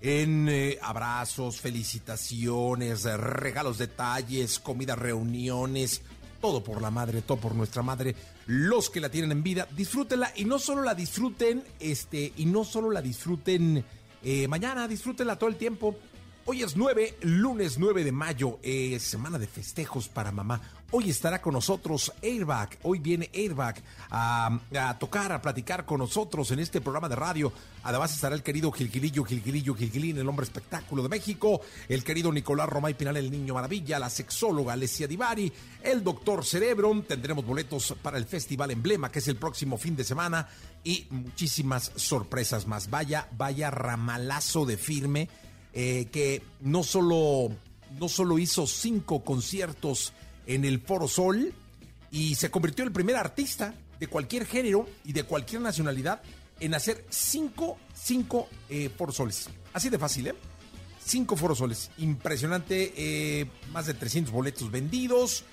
en abrazos, felicitaciones, regalos, detalles, comidas, reuniones, todo por la madre, todo por nuestra madre. Los que la tienen en vida, disfrútenla y no solo la disfruten, este, y no solo la disfruten eh, mañana, disfrútenla todo el tiempo. Hoy es 9, lunes 9 de mayo, eh, semana de festejos para mamá. Hoy estará con nosotros Airbag. Hoy viene Airbag a, tocar, a platicar con nosotros en este programa de radio. Además estará el querido Gilgilillo, Gilgilillo, Gilgilín, el hombre espectáculo de México. El querido Nicolás Romay Pinal, el niño maravilla. La sexóloga Alessia Divari. El doctor Cerebro. Tendremos boletos para el Festival Emblema, que es el próximo fin de semana. Y muchísimas sorpresas más. Vaya, vaya ramalazo de firme. Eh, que no solo, no solo hizo cinco conciertos en el Foro Sol y se convirtió en el primer artista de cualquier género y de cualquier nacionalidad en hacer cinco, cinco eh, Soles. Así de fácil, ¿eh? Cinco Foro Soles. Impresionante, eh, más de 300 boletos vendidos.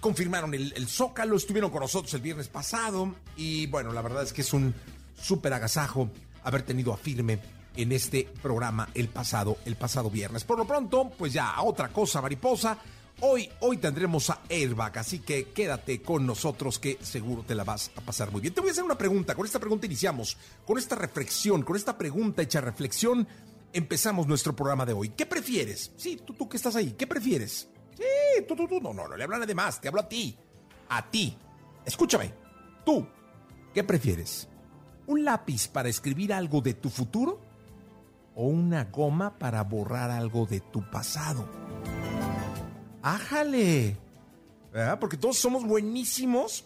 Confirmaron el, el Zócalo, estuvieron con nosotros el viernes pasado y bueno, la verdad es que es un súper agasajo haber tenido a Firme en este programa el pasado, el pasado viernes. Por lo pronto, pues ya otra cosa mariposa. Hoy, hoy tendremos a Airbag, así que quédate con nosotros que seguro te la vas a pasar muy bien. Te voy a hacer una pregunta, con esta pregunta iniciamos, con esta reflexión, con esta pregunta hecha reflexión, empezamos nuestro programa de hoy. ¿Qué prefieres? Sí, tú, tú que estás ahí, ¿qué prefieres? Sí, tú, tú, tú, no, no, no le hablan de más, te hablo a ti, a ti. Escúchame, tú, ¿qué prefieres? ¿Un lápiz para escribir algo de tu futuro? o una goma para borrar algo de tu pasado. ¡Ájale! ¿Verdad? Porque todos somos buenísimos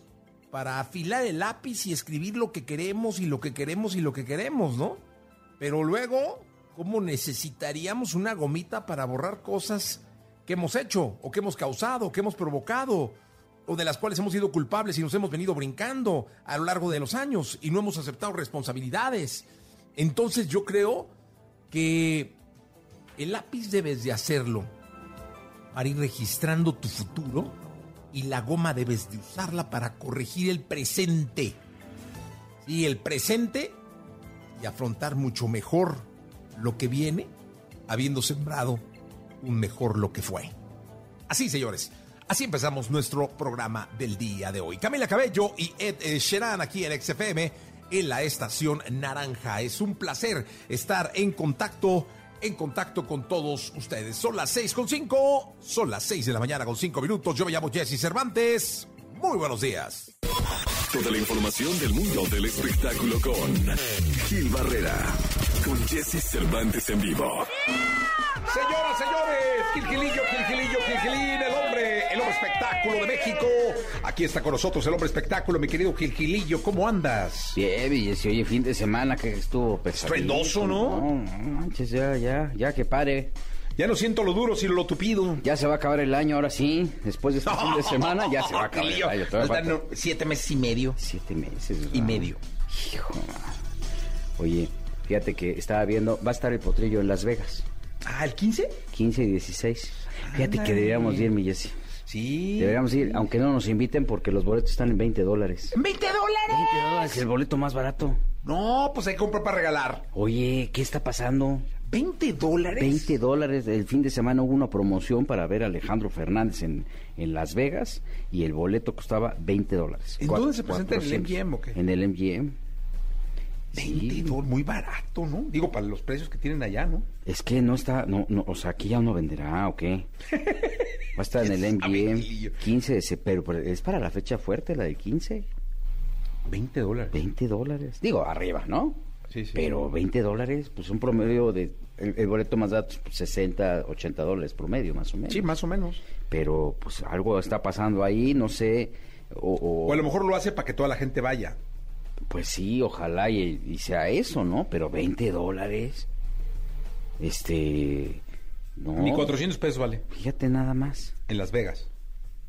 para afilar el lápiz y escribir lo que queremos y lo que queremos y lo que queremos, ¿no? Pero luego, ¿cómo necesitaríamos una gomita para borrar cosas que hemos hecho o que hemos causado o que hemos provocado? o de las cuales hemos sido culpables y nos hemos venido brincando a lo largo de los años y no hemos aceptado responsabilidades. Entonces yo creo que el lápiz debes de hacerlo para ir registrando tu futuro y la goma debes de usarla para corregir el presente. Sí, el presente y afrontar mucho mejor lo que viene, habiendo sembrado un mejor lo que fue. Así, señores. Así empezamos nuestro programa del día de hoy. Camila Cabello y Ed Sheeran aquí en XFM en la estación Naranja. Es un placer estar en contacto, en contacto con todos ustedes. Son las seis con cinco, son las seis de la mañana con cinco minutos. Yo me llamo Jesse Cervantes. Muy buenos días. Toda la información del mundo del espectáculo con Gil Barrera, con Jesse Cervantes en vivo. Señoras, señores, Gilgilillo, Gilgilillo, Gilgilín, el hombre, el hombre espectáculo de México. Aquí está con nosotros el hombre espectáculo, mi querido Gilgilillo. ¿Cómo andas? Bien, y si oye, fin de semana que estuvo pesadito. Estruendoso, ¿no? No, no manches, ya, ya, ya que pare. Ya no siento lo duro, sino lo tupido. Ya se va a acabar el año, ahora sí. Después de este fin de semana, ya se va a acabar el año. Faltan falta siete meses y medio. Siete meses. Y medio. Hijo. Oye, fíjate que estaba viendo, va a estar el potrillo en Las Vegas. Ah, ¿el 15? 15 y 16. Fíjate que deberíamos ir, mi Jessy. Sí. Deberíamos ir, aunque no nos inviten porque los boletos están en 20 dólares. ¿20 20 dólares? dólares, el boleto más barato. No, pues hay que comprar para regalar. Oye, ¿qué está pasando? ¿20 dólares? 20 dólares. El fin de semana hubo una promoción para ver a Alejandro Fernández en, en Las Vegas y el boleto costaba 20 dólares. ¿En Cuatro- dónde se presenta? ¿En el 400. MGM o qué? En el MGM. 20 dólares, muy barato, ¿no? Digo, para los precios que tienen allá, ¿no? Es que no está, no, no, o sea, aquí ya no venderá, ¿o qué? Va a estar en el ¿Quién sabe, MGM, Gilillo? 15 de pero, pero es para la fecha fuerte, la del 15, 20 dólares. 20 dólares. Digo, arriba, ¿no? Sí, sí. Pero 20 dólares, pues un promedio de, el, el boleto más datos, pues 60, 80 dólares promedio, más o menos. Sí, más o menos. Pero pues algo está pasando ahí, no sé, o, o- O a lo mejor lo hace para que toda la gente vaya. Pues sí, ojalá y, y sea eso, ¿no? Pero 20 dólares, este, no, Ni 400 pesos vale. fíjate nada más. En Las Vegas.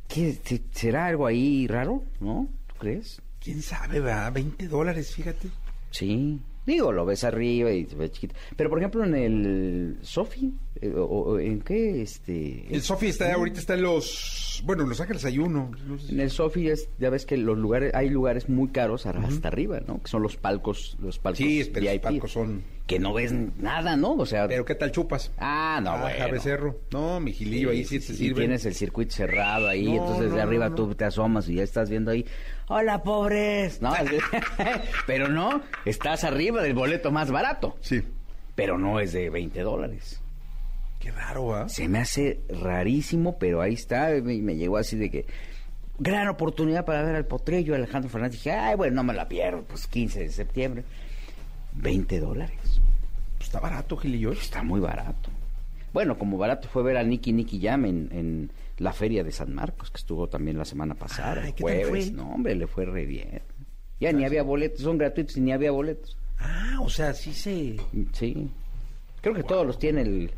¿Qué, se- ¿Será algo ahí raro, no? ¿Tú crees? ¿Quién sabe, verdad? 20 dólares, fíjate. Sí. Digo, lo ves arriba y se ve chiquito. Pero, por ejemplo, en el Sofi, eh, o, o ¿en qué? Este, El Sofi está ahorita está en los... Bueno, en Los Ángeles hay uno. No sé si- En el Sofi es, ya ves que los lugares, hay lugares muy caros ar- hasta arriba, ¿no? Que son los palcos, los palcos Sí, pero VIP, palcos son... Que no ves nada, ¿no? O sea, Pero ¿qué tal chupas? ah, no, Ah, bueno. Becerro. No, mi gilillo, ahí sí, te Y sirve. tienes el circuito cerrado ahí, No, entonces no, de arriba no, tú te asomas y ya estás viendo ahí, hola pobres, ¿no? Pero no, estás arriba del boleto más barato, Sí. pero no es de 20 dólares. Qué raro, ¿ah? Se me hace rarísimo, pero ahí está, y me, me llegó así de que, gran oportunidad para ver al potrillo Alejandro Fernández. Dije, ay, bueno, no me la pierdo, pues 15 de septiembre. 20 dólares. Pues está barato, gilillo. Está muy barato. Bueno, como barato fue ver a Nicky Nicky Jam en, en la feria de San Marcos, que estuvo también la semana pasada, Ay, el ¿qué tal jueves. fue? No, hombre, le fue re bien. Ya ni había boletos, son gratuitos y ni había boletos. Ah, o sea, sí se... Sí. Creo que todos los tiene el,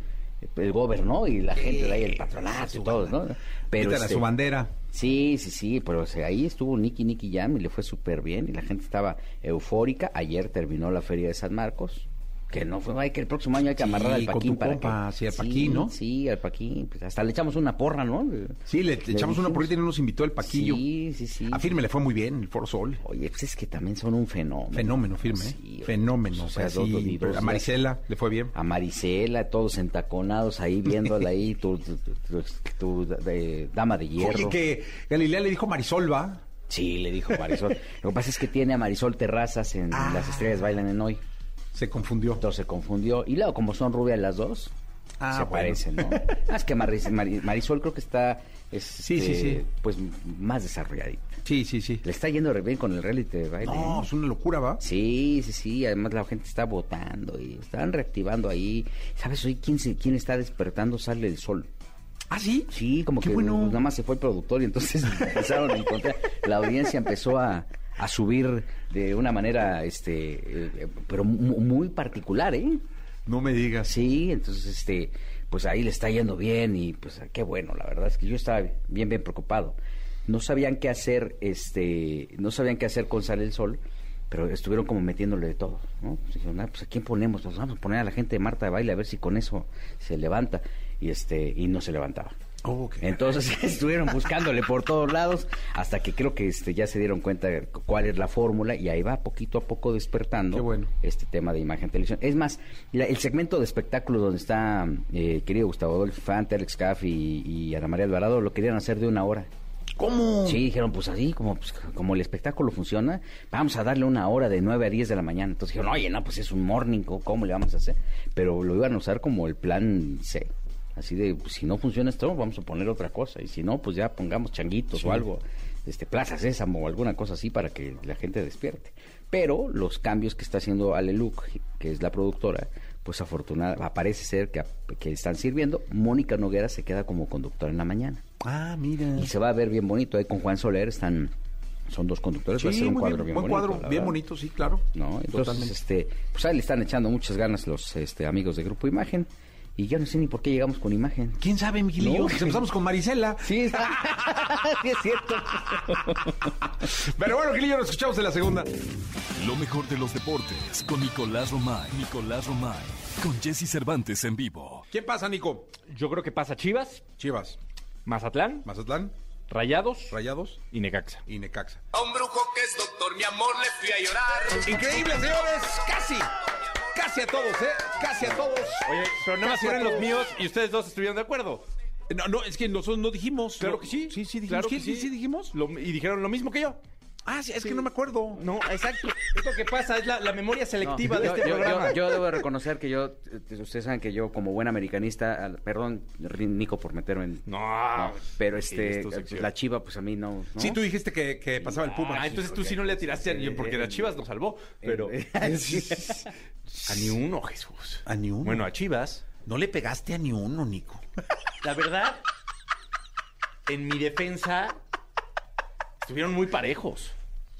el gobierno y la gente de ahí, el patronato y todos, ¿no? Pero este, su bandera. Sí, sí, sí, pero o sea, ahí estuvo Nicky Nicky Jam y le fue súper bien y la gente estaba eufórica. Ayer terminó la feria de San Marcos. Que no fue, hay que el próximo año hay que Sí, amarrar al Paquín para compa, que... sí, al Paquín, ¿no? Sí, al Paquín. Pues hasta le echamos una porra, ¿no? Sí, le, le echamos una porrita y no nos invitó el Paquillo. Sí, sí, sí. A Firme le fue muy bien, el Foro Sol. Oye, pues es que también son un fenómeno. Fenómeno, Firme. ¿eh? Sí, Fenómeno. o O sea, dos- dos- a. Marisela le fue bien. A Marisela, todos entaconados ahí, viéndola ahí, tu, tu- tu- tu- tu- de- dama de hierro. Oye, que Galilea le dijo Marisol, ¿va? Sí, le dijo Marisol. Lo que pasa es que tiene a Marisol Terrazas en Ah. Las Estrellas Bailan en Hoy. Se confundió. Entonces se confundió. Y luego, como son rubias las dos, Ah, se bueno. parecen, ¿no? Ah, es que Maris- Mari- Marisol creo que está, es, Sí, sí, este, sí. pues, más desarrolladita. Sí, sí, sí. Le está yendo re bien con el reality de baile. No, ¿eh? es una locura, ¿va? Sí, sí, sí. Además la gente está votando y están reactivando ahí. ¿Sabes hoy quién, se, quién está despertando? Sale el sol. ¿Ah, sí? Sí, como Qué que bueno. pues, nada más se fue el productor y entonces empezaron a encontrar. La audiencia empezó a, a subir de una manera, este, eh, pero mu- muy particular, ¿eh? No me digas. Sí, entonces, este, pues ahí le está yendo bien y pues qué bueno, la verdad es que yo estaba bien, bien preocupado. No sabían qué hacer, este, no sabían qué hacer con Sale el Sol, pero estuvieron como metiéndole de todo, ¿no? Pues dijeron, ah, pues a quién ponemos, pues vamos a poner a la gente de Marta de baile a ver si con eso se levanta y este, y no se levantaba. Oh, Entonces estuvieron buscándole por todos lados hasta que creo que este, ya se dieron cuenta de cuál es la fórmula y ahí va poquito a poco despertando bueno. este tema de imagen televisión. Es más, la- el segmento de espectáculos donde está eh, querido Gustavo Adolfo Infante, Alex Caff y, y Ana María Alvarado lo querían hacer de una hora. ¿Cómo? Sí, dijeron, pues así, como, pues, como el espectáculo funciona, vamos a darle una hora de 9 a 10 de la mañana. Entonces dijeron, oye, no, pues es un morning, ¿cómo- ¿cómo le vamos a hacer? Pero lo iban a usar como el plan C. Así de, pues, si no funciona esto, vamos a poner otra cosa. Y si no, pues ya pongamos changuitos o algo, este, Plaza Sésamo o alguna cosa así para que la gente despierte. Pero los cambios que está haciendo Ale Luke, que es la productora, pues afortunadamente, parece ser que, que están sirviendo. Mónica Noguera se queda como conductora en la mañana. Ah, mira. Y se va a ver bien bonito ahí con Juan Soler, están son dos conductores, va a ser un cuadro bien, bien, buen bonito. cuadro, bien bonito, sí, claro. ¿No? Entonces, Totalmente. este, pues ahí le están echando muchas ganas los este, amigos de Grupo Imagen. Y ya no sé ni por qué llegamos con Imagen. ¿Quién sabe, Miguelillo? No. Pues empezamos con Marisela. Sí, sí es cierto. Pero bueno, Gilillo, nos escuchamos en la segunda. Lo mejor de los deportes con Nicolás Romay. Nicolás Romay. Con Jesse Cervantes en vivo. ¿Quién pasa, Nico? Yo creo que pasa Chivas, Chivas, Mazatlán, Mazatlán, Rayados Rayados y Necaxa. y Necaxa. A un brujo que es doctor, mi amor, le fui a llorar. Increíble, señores. Casi. Casi a todos, ¿eh? Casi a todos. Oye, pero nada más fueron los míos y ustedes dos estuvieron de acuerdo. No, no, es que nosotros no dijimos. Claro que sí. Sí, sí dijimos. Claro ¿Qué? que sí. sí dijimos? Lo- y dijeron lo mismo que yo. Ah, sí, es que no me acuerdo. No, exacto. Es lo que pasa, es la, la memoria selectiva No, de yo, este yo- programa. yo- yo debo de reconocer que yo, eh, ustedes saben que yo como buen americanista, al- perdón, Nico por meterme en... No, pero este, es la chiva, pues a mí no... ¿no? Sí, tú dijiste que, que pasaba el Puma. Ah, entonces tú sí no le tiraste a porque las Chivas nos salvó. Pero. Eh, a ni uno, Jesús. A ni uno. Bueno, a Chivas. No le pegaste a ni uno, Nico. La verdad, en mi defensa, estuvieron muy parejos.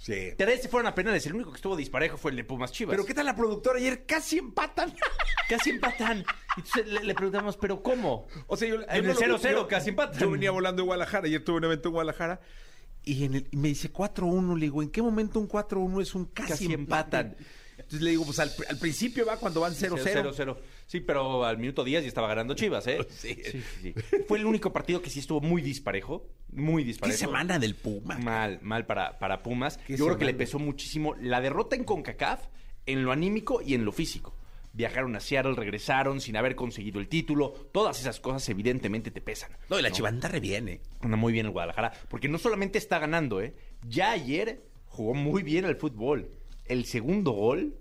Sí. Tres se fueron a penales. El único que estuvo disparejo fue el de Pumas Chivas. Pero ¿qué tal la productora ayer? Casi empatan. casi empatan. Entonces le, le preguntamos, ¿pero cómo? O sea, yo, En yo el no lo- 0-0 yo- casi empatan. Yo venía volando de Guadalajara, ayer tuve un evento en Guadalajara y, en el- y me dice 4-1. Le digo, ¿en qué momento un 4-1 es un casi, Casi empatan? Entonces le digo, pues al, al principio va cuando van 0-0. 0-0. Sí, pero al minuto 10 ya estaba ganando Chivas, ¿eh? Sí. sí, sí. Fue el único partido que sí estuvo muy disparejo. Muy ¿Qué disparejo. semana del Puma? Mal, mal para, para Pumas. Qué Yo creo que le pesó muchísimo la derrota en CONCACAF en lo anímico y en lo físico. Viajaron a Seattle, regresaron sin haber conseguido el título. Todas esas cosas evidentemente te pesan. No, y la chivanda reviene. Anda muy bien el Guadalajara. Porque no solamente está ganando, ¿eh? Ya ayer jugó muy bien al fútbol. El segundo gol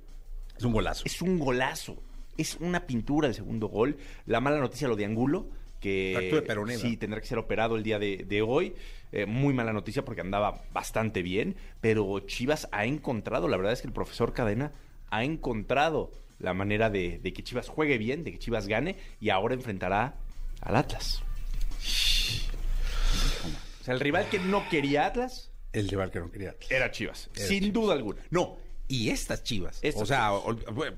Es un golazo. es un golazo. Es una pintura el segundo gol. La mala noticia lo de Angulo, que de sí tendrá que ser operado el día de, de hoy. Eh, muy mala noticia porque andaba bastante bien. Pero Chivas ha encontrado, la verdad es que el profesor Cadena ha encontrado la manera de, de que Chivas juegue bien, de que Chivas gane y ahora enfrentará al Atlas. O sea, el rival que no quería Atlas El rival que no quería. era Chivas, Era sin Chivas. duda alguna. No, y estas chivas. O sea,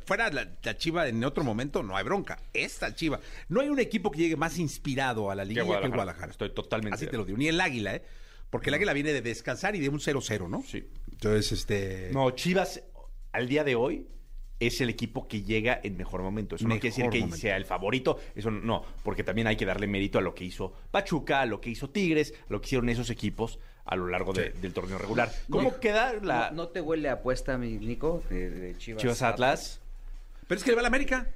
fuera la, la chiva en otro momento, no hay bronca. Esta chiva. No hay un equipo que llegue más inspirado a la liga que el Guadalajara. Estoy totalmente Así te lo digo. Ni el águila, ¿eh? Porque el águila viene de descansar y de un 0-0, ¿no? Sí. Entonces, este. No, Chivas al día de hoy es el equipo que llega en mejor momento. Eso no Mejor quiere decir que momento. sea el favorito. Eso no, no, porque también hay que darle mérito a lo que hizo Pachuca, a lo que hizo Tigres, a lo que hicieron esos equipos a lo largo de- del torneo regular. ¿Cómo No, queda la ¿No, no te huele a apuesta, mi Nico, de, de Chivas? Chivas Atlas? Pero es que le va a la América.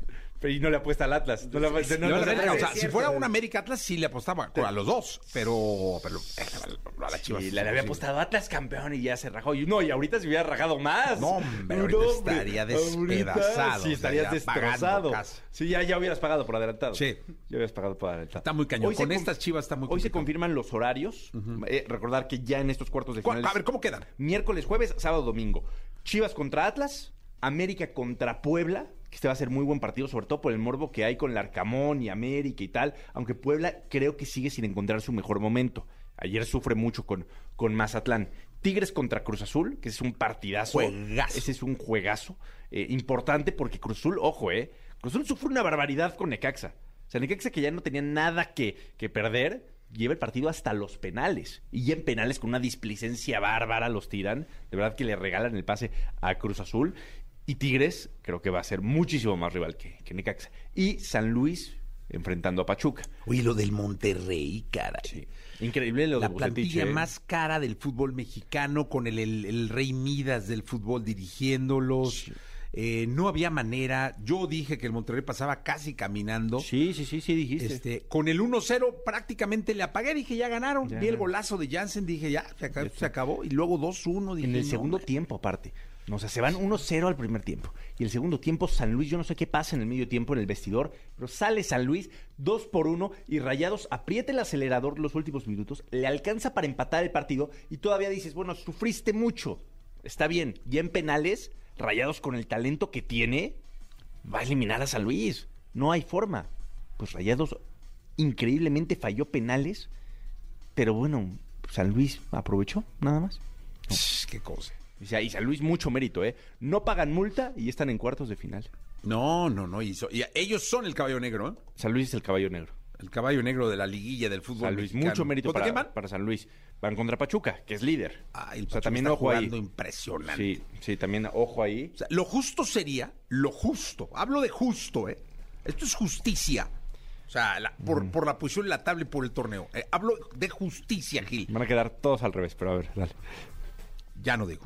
Pero y no le apuesta al Atlas. No le apuesta- no, Le va a no, la América. no, O sea, si fuera un América Atlas, sí le apostaba a los dos. Pero. pero eh, a la chivas. Sí, le había apostado Atlas campeón y ya se rajó. Y no, y ahorita se hubiera rajado más. No, hombre, ahorita estaría despedazado, Sí, estarías destrozado. Sí, ya, ya hubieras pagado por adelantado. Sí. Ya hubieras pagado por adelantado. Está muy cañón. Hoy Con estas chivas está muy Hoy se confirman los horarios. Eh, recordar que ya en estos cuartos de ¿Cu- finales... A ver, ¿cómo quedan? Miércoles, jueves, sábado, domingo. Chivas contra Atlas, América contra Puebla, que este va a ser muy buen partido, sobre todo por el morbo que hay con el Arcamón y América y tal, aunque Puebla creo que sigue sin encontrar su mejor momento. Ayer sufre mucho con, con Mazatlán. Tigres contra Cruz Azul, que es un partidazo. Juegazo. Ese es un juegazo. eh, importante porque Cruz Azul, ojo, eh. Cruz Azul sufre una barbaridad con Necaxa. O sea, Necaxa que ya no tenía nada que, que perder, lleva el partido hasta los penales. Y ya en penales con una displicencia bárbara los tiran. De verdad que le regalan el pase a Cruz Azul. Y Tigres creo que va a ser muchísimo más rival que, que Necaxa. Y San Luis enfrentando a Pachuca. Oye, lo del Monterrey, caray. Increíble lo de La Bucetich, plantilla ¿eh? más cara del fútbol mexicano, con el, el- el rey Midas del fútbol dirigiéndolos. Eh, no había manera. Yo dije que el Monterrey pasaba casi caminando. Sí, sí, sí, sí, dijiste. Este, con el 1-0 prácticamente le apagué, dije, ya ganaron. Ya. Vi el golazo de Jansen, dije, ya, se acabó. Se acabó. Y luego 2-1, dije, En el no, segundo man. tiempo, aparte. No, o sea, se van 1-0 al primer tiempo. Y el segundo tiempo, San Luis, yo no sé qué pasa en el medio tiempo en el vestidor, pero sale San Luis 2 por 1 y Rayados aprieta el acelerador los últimos minutos, le alcanza para empatar el partido y todavía dices, bueno, sufriste mucho. Está bien, ya en penales, Rayados con el talento que tiene, va a eliminar a San Luis. No hay forma. Pues Rayados increíblemente falló penales, pero bueno, San Luis aprovechó, nada más. Qué cosa. O sea, y San Luis mucho mérito, ¿eh? No pagan multa y están en cuartos de final. No, no, no. Y, so- y ellos son el caballo negro, ¿eh? San Luis es el caballo negro. El caballo negro de la liguilla del fútbol. San Luis, mexicano. mucho mérito ¿Contra quién para, van? para San Luis. Van contra Pachuca, que es líder. Ay, el o sea, Pachuca también está ojo ahí. jugando impresionante. Sí, sí, también ojo ahí. O sea, lo justo sería, lo justo, hablo de justo, ¿eh? Esto es justicia. O sea, la- por, por la posición en la tabla y por el torneo. Eh, hablo de justicia, Gil. Van a quedar todos al revés, pero a ver, dale. Ya no digo.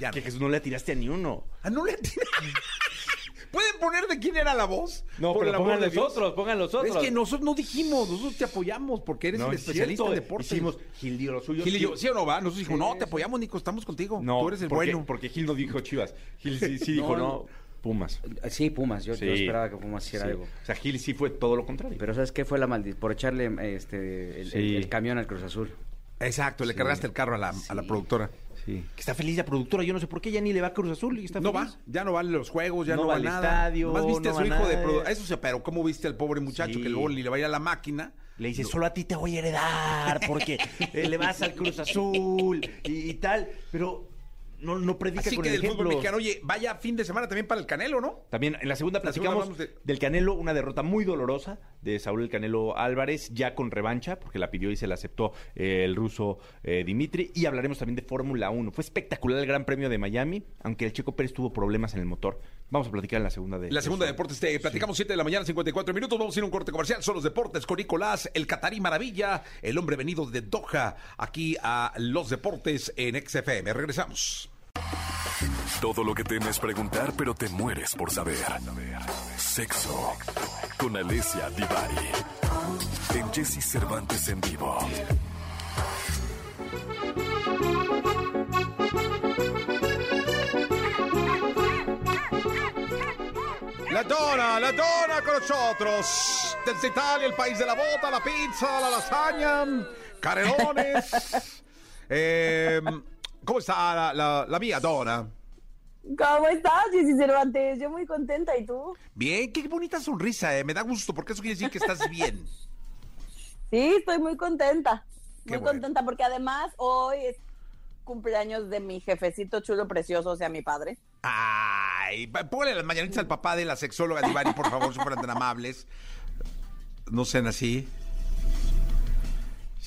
Ya no. Que Jesús no le atiraste a ni uno. Ah, no le atina. ¿Pueden poner de quién era la voz? No, Por pero pongan los otros, pongan los otros. Es que nosotros no dijimos, nosotros te apoyamos porque eres No, el es especialista cierto. en deportes. Hicimos, Gil dio lo suyo. Gil y yo, ¿sí o no va? Nosotros dijimos, no, te apoyamos, Nico, estamos contigo. No, Tú eres el porque, bueno. Porque Gil no dijo Chivas. Gil sí, sí dijo, No, no, Pumas. Sí, Pumas, yo, yo Sí. esperaba que Pumas hiciera Sí. algo. O sea, Gil sí fue todo lo contrario. Pero ¿sabes qué fue la maldición? Por echarle este, el, Sí. el- el camión al Cruz Azul. Exacto, le cargaste el carro a la, a la productora. Sí. Que está feliz la productora. Yo no sé por qué ya ni le va a Cruz Azul y está No va, ya no van los juegos, ya no, No va, al nada. estadio, Nomás viste no a su hijo de nada. produ- Eso se pero ¿cómo viste al pobre muchacho Sí. que luego ni le va a ir a la máquina? Le dice, solo a ti te voy a heredar porque eh, le vas al Cruz Azul y, y tal. Pero no, no predica Así con que el del fútbol ejemplo. mexicano, oye, vaya fin de semana también para el Canelo, ¿no? También en la segunda La segunda platicamos de- del Canelo, una derrota muy dolorosa de Saúl el Canelo Álvarez, ya con revancha, porque la pidió y se la aceptó eh, el ruso eh, Dimitri. Y hablaremos también de Fórmula 1. Fue espectacular el Gran Premio de Miami, aunque el Checo Pérez tuvo problemas en el motor. Vamos a platicar en la segunda de La segunda de deportes, te platicamos 7 de la mañana, 54 minutos. Vamos a ir a un corte comercial. Son los deportes con Nicolás, el Catarí Maravilla, el hombre venido de Doha, aquí a los deportes en XFM. Regresamos. Todo lo que temes preguntar, pero te mueres por saber. Sexo. Con Alessia Divari. En Jesse Cervantes en vivo. La dona, la dona con nosotros. Desde Italia, el país de la bota, la pizza, la lasaña, canelones. Eh, ¿Cómo está la, la, la mía dona? ¿Cómo estás, Jessy Cervantes? Yo muy contenta, ¿y tú? Bien, qué bonita sonrisa, eh. me da gusto porque eso quiere decir que estás bien. Sí, estoy muy contenta. Qué muy bueno. contenta porque además hoy es cumpleaños de mi jefecito chulo precioso, o sea, mi padre. Ay, ponle las mañanitas al papá de la sexóloga Divari, por favor, si fueran tan amables. No sean así.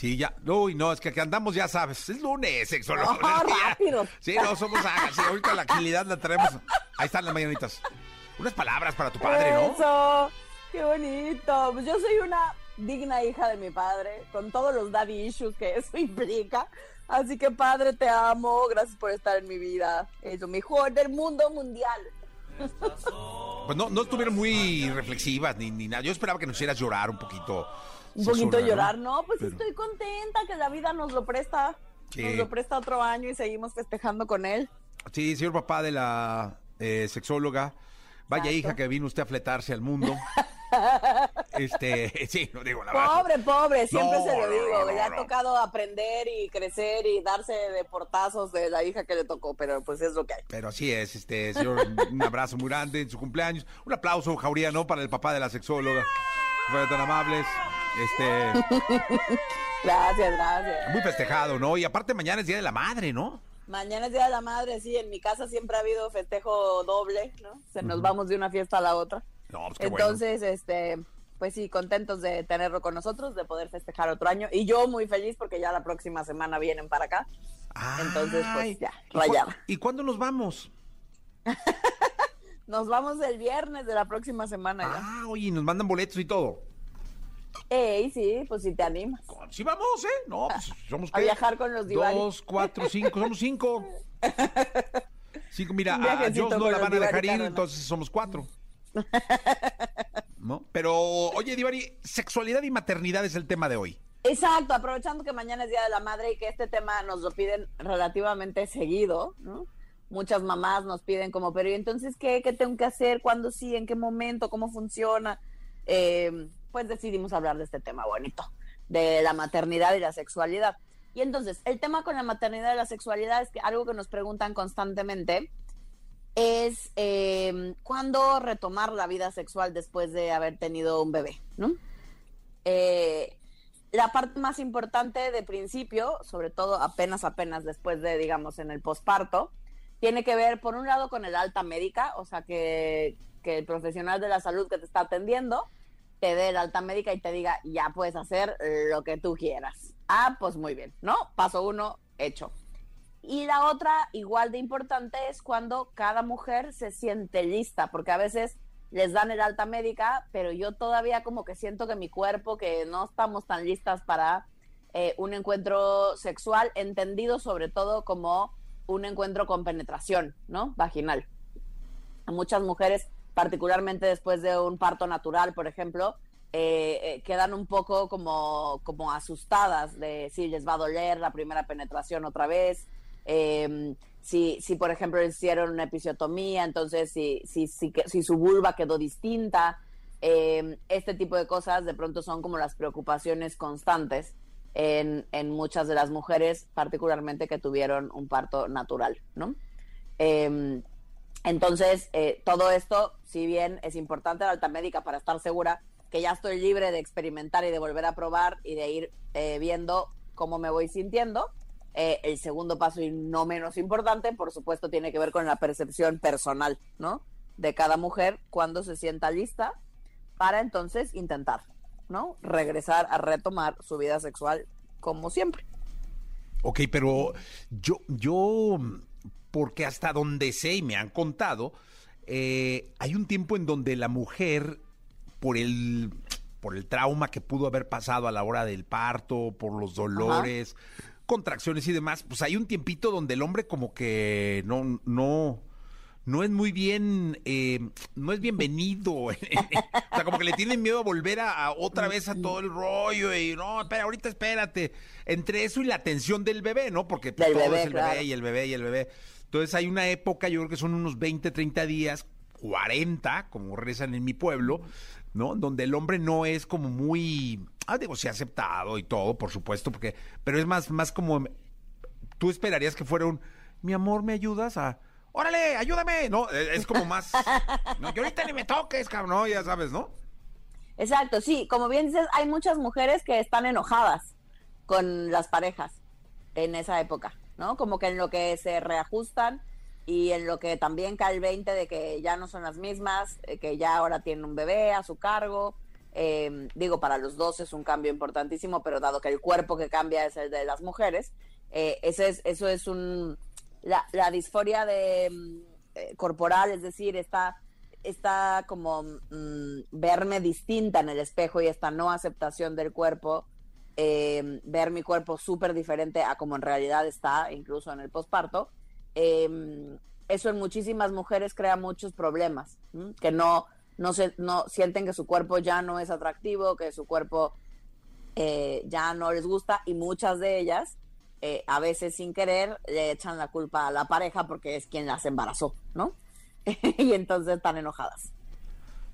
Sí, ya. Uy, no, es que aquí andamos, ya sabes. Es lunes, sexólogo. No, rápido. Sí, no, somos. ah, sí, ahorita la agilidad la traemos. Ahí están las mañanitas. Unas palabras para tu padre, ¿no? Eso, qué bonito. Pues yo soy una digna hija de mi padre, con todos los daddy issues que eso implica. Así que padre, te amo, gracias por estar en mi vida. Es lo mejor del mundo mundial. Pues no, no estuvieron muy reflexivas ni, ni nada. Yo esperaba que nos hicieras llorar un poquito. Un poquito llorar, ¿no? Pues Pero- estoy contenta que la vida nos lo presta. Sí. Nos lo presta otro año y seguimos festejando con él. Sí, señor papá de la eh, sexóloga. Vaya Exacto. hija que vino usted a fletarse al mundo. este, sí, no digo la verdad. Pobre, pobre, siempre No, se lo digo. no, Le ha tocado aprender y crecer y darse de portazos de la hija que le tocó, pero pues es lo que hay. Pero así es, este, señor, un abrazo muy grande en su cumpleaños. Un aplauso, Jauría, ¿no? Para el papá de la sexóloga. Fueron tan amables. Este, Gracias, gracias. muy festejado, ¿no? Y aparte mañana es Día de la Madre, ¿no? Mañana es Día de la Madre, sí, en mi casa siempre ha habido festejo doble, ¿no? Se nos vamos de una fiesta a la otra. No, pues qué bueno. Entonces, este, pues sí, contentos de tenerlo con nosotros, de poder festejar otro año. Y yo muy feliz porque ya la próxima semana vienen para acá. Entonces, pues, ya, ¿y cu- rayada. ¿Y cuándo nos vamos? Nos vamos el viernes de la próxima semana ya. Ah, oye, nos mandan boletos y todo. Ey, sí, pues si te animas. Sí vamos, ¿eh? No, pues somos A ¿qué? viajar con los Divari. Dos, cuatro, cinco, somos cinco. Cinco, mira, a Dios no la van a dejar ir, entonces somos cuatro. ¿No? Pero, oye, Divari, sexualidad y maternidad es el tema de hoy. Exacto, aprovechando que mañana es Día de la Madre y que este tema nos lo piden relativamente seguido, ¿no? Muchas mamás nos piden como, pero ¿y entonces qué? ¿Qué tengo que hacer? ¿Cuándo sí? ¿En qué momento? ¿Cómo funciona? Eh, pues decidimos hablar de este tema bonito, de la maternidad y la sexualidad. Y entonces, el tema con la maternidad y la sexualidad es que algo que nos preguntan constantemente es eh, cuándo retomar la vida sexual después de haber tenido un bebé, ¿no? Eh, la parte más importante de principio, sobre todo apenas, apenas después de, digamos, en el posparto, tiene que ver, por un lado, con el alta médica, o sea, que, que el profesional de la salud que te está atendiendo te dé el alta médica y te diga, ya puedes hacer lo que tú quieras. Ah, pues muy bien, ¿no? Paso uno, hecho. Y la otra, igual de importante, es cuando cada mujer se siente lista, porque a veces les dan el alta médica, pero yo todavía como que siento que mi cuerpo, que no estamos tan listas para eh, un encuentro sexual, entendido sobre todo como un encuentro con penetración, ¿no? Vaginal. Muchas mujeres particularmente después de un parto natural, por ejemplo, eh, eh, quedan un poco como, como asustadas de si les va a doler la primera penetración otra vez, eh, si, si por ejemplo hicieron una episiotomía, entonces si, si, si, si su vulva quedó distinta, eh, este tipo de cosas de pronto son como las preocupaciones constantes en, en muchas de las mujeres, particularmente que tuvieron un parto natural, ¿no? Entonces, eh, todo esto, si bien es importante la alta médica para estar segura que ya estoy libre de experimentar y de volver a probar y de ir eh, viendo cómo me voy sintiendo, eh, el segundo paso y no menos importante, por supuesto, tiene que ver con la percepción personal, ¿no? De cada mujer cuando se sienta lista para entonces intentar, ¿no? Regresar a retomar su vida sexual como siempre. Ok, pero yo, yo, porque hasta donde sé y me han contado, eh, hay un tiempo en donde la mujer, por el, por el trauma que pudo haber pasado a la hora del parto, por los dolores, contracciones y demás, pues hay un tiempito donde el hombre como que no, no, no es muy bien, eh, no es bienvenido. o sea, como que le tienen miedo a volver a, a otra vez a todo el rollo y no, espera, ahorita espérate. Entre eso y la atención del bebé, ¿no? Porque pues, todo bebé, es el claro. bebé y el bebé y el bebé. Entonces hay una época, yo creo que son unos 20, 30 días, 40, como rezan en mi pueblo, ¿no? Donde el hombre no es como muy, ah, digo, sí aceptado y todo, por supuesto, porque, pero es más, más como, tú esperarías que fuera un, mi amor, ¿me ayudas a, órale, ayúdame? No, eh, es como más, no, que ahorita ni me toques, cabrón, ya sabes, ¿no? Exacto, sí, como bien dices, hay muchas mujeres que están enojadas con las parejas en esa época, ¿no? Como que en lo que se reajustan y en lo que también cae el 20 de que ya no son las mismas, eh, que ya ahora tienen un bebé a su cargo. eh, digo, para los dos es un cambio importantísimo, pero dado que el cuerpo que cambia es el de las mujeres, eh, ese es, eso es un... La, la disforia de, mm, eh, corporal, es decir, está esta como mm, verme distinta en el espejo y esta no aceptación del cuerpo, eh, ver mi cuerpo súper diferente a como en realidad está, incluso en el posparto, eh, eso en muchísimas mujeres crea muchos problemas, ¿m? que no, no, se, no sienten que su cuerpo ya no es atractivo, que su cuerpo eh, ya no les gusta y muchas de ellas eh, a veces sin querer le echan la culpa a la pareja porque es quien las embarazó, ¿no? y entonces están enojadas.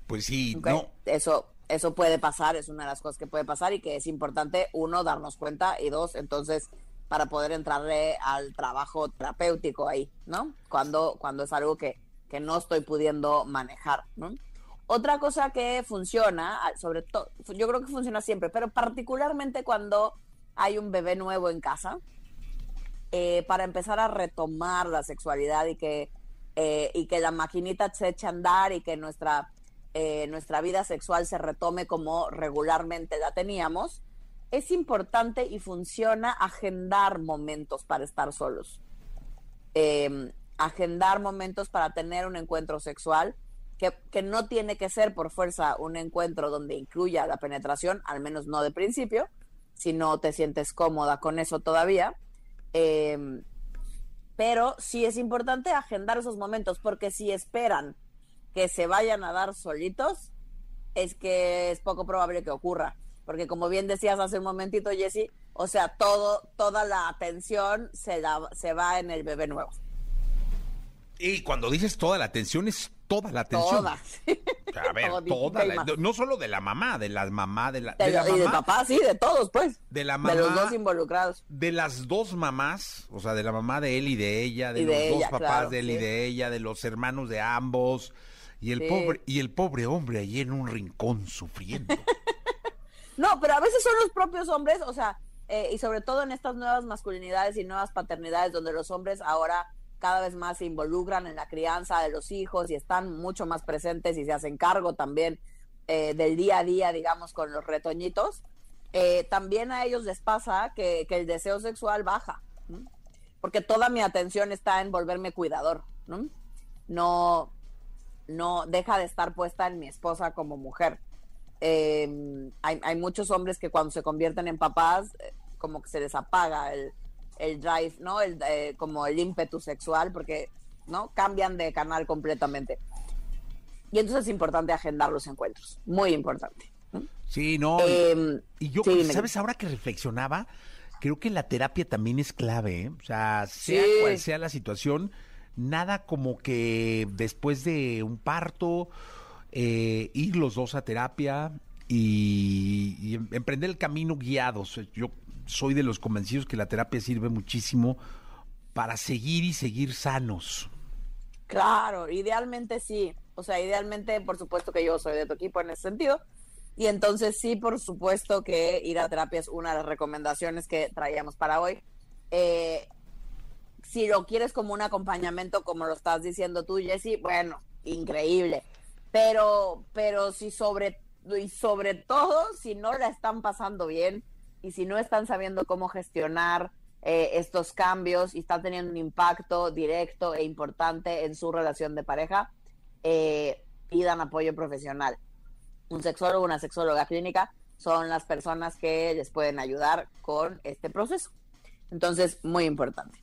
Pues sí, no, Eso, eso puede pasar, es una de las cosas que puede pasar y que es importante, uno, darnos cuenta y dos, entonces, para poder entrarle al trabajo terapéutico ahí, ¿no? Cuando, cuando es algo que, que no estoy pudiendo manejar, ¿no? Otra cosa que funciona, ah, sobre todo, yo creo que funciona siempre, pero particularmente cuando hay un bebé nuevo en casa, eh, para empezar a retomar la sexualidad y que, eh, y que la maquinita se eche a andar y que nuestra, eh, nuestra vida sexual se retome como regularmente la teníamos, es importante y funciona agendar momentos para estar solos. Eh, agendar momentos para tener un encuentro sexual que, que no tiene que ser por fuerza un encuentro donde incluya la penetración, al menos no de principio, si no te sientes cómoda con eso todavía. Eh, pero sí es importante agendar esos momentos, porque si esperan que se vayan a dar solitos, es que es poco probable que ocurra. Porque como bien decías hace un momentito, Jessy, o sea, todo, toda la atención se, la- se va en el bebé nuevo. y cuando dices toda la atención, es toda la atención. Toda. A ver, toda la- no solo de la mamá, de la mamá, de la, De de la lo- y de mamá, papá, sí, de todos, pues. de la De los mamá- dos involucrados. de las dos mamás, o sea, de la mamá de él y de ella, de Y los de dos ella, papás claro, de él y de ella, de los hermanos de ambos, y el Sí. pobre y el pobre hombre ahí en un rincón sufriendo. No, pero a veces son los propios hombres, o sea, eh, y sobre todo en estas nuevas masculinidades y nuevas paternidades donde los hombres ahora cada vez más se involucran en la crianza de los hijos y están mucho más presentes y se hacen cargo también eh, del día a día, digamos, con los retoñitos, eh, también a ellos les pasa que, que el deseo sexual baja, ¿no? porque toda mi atención está en volverme cuidador, ¿no? No, no deja de estar puesta en mi esposa como mujer. Eh, hay, hay muchos hombres que cuando se convierten en papás, eh, como que se les apaga el, el drive, ¿no? El, eh, como el ímpetu sexual, porque, ¿no? Cambian de canal completamente. y entonces es importante agendar los encuentros, muy importante. ¿no? Sí, no. y- Em, y yo, sí. ¿sabes? Ahora que reflexionaba, creo que la terapia también es clave, ¿eh? O sea, sea Sí. cual sea la situación, nada como que después de un parto, eh, ir los dos a terapia y, em- emprender el camino guiados. Yo soy de los convencidos que la terapia sirve muchísimo para seguir y seguir sanos. Claro, idealmente sí. O sea, idealmente, por supuesto que yo soy de tu equipo en ese sentido. Y entonces sí, por supuesto que ir a terapia es una de las recomendaciones que traíamos para hoy. Eh, si lo quieres como un acompañamiento, como lo estás diciendo tú, Jessy, bueno, increíble. Pero, pero si sobre, y sobre todo, si no la están pasando bien y si no están sabiendo cómo gestionar eh, estos cambios y están teniendo un impacto directo e importante en su relación de pareja, eh, pidan apoyo profesional. Un sexólogo, una sexóloga clínica son las personas que les pueden ayudar con este proceso. Entonces, muy importante.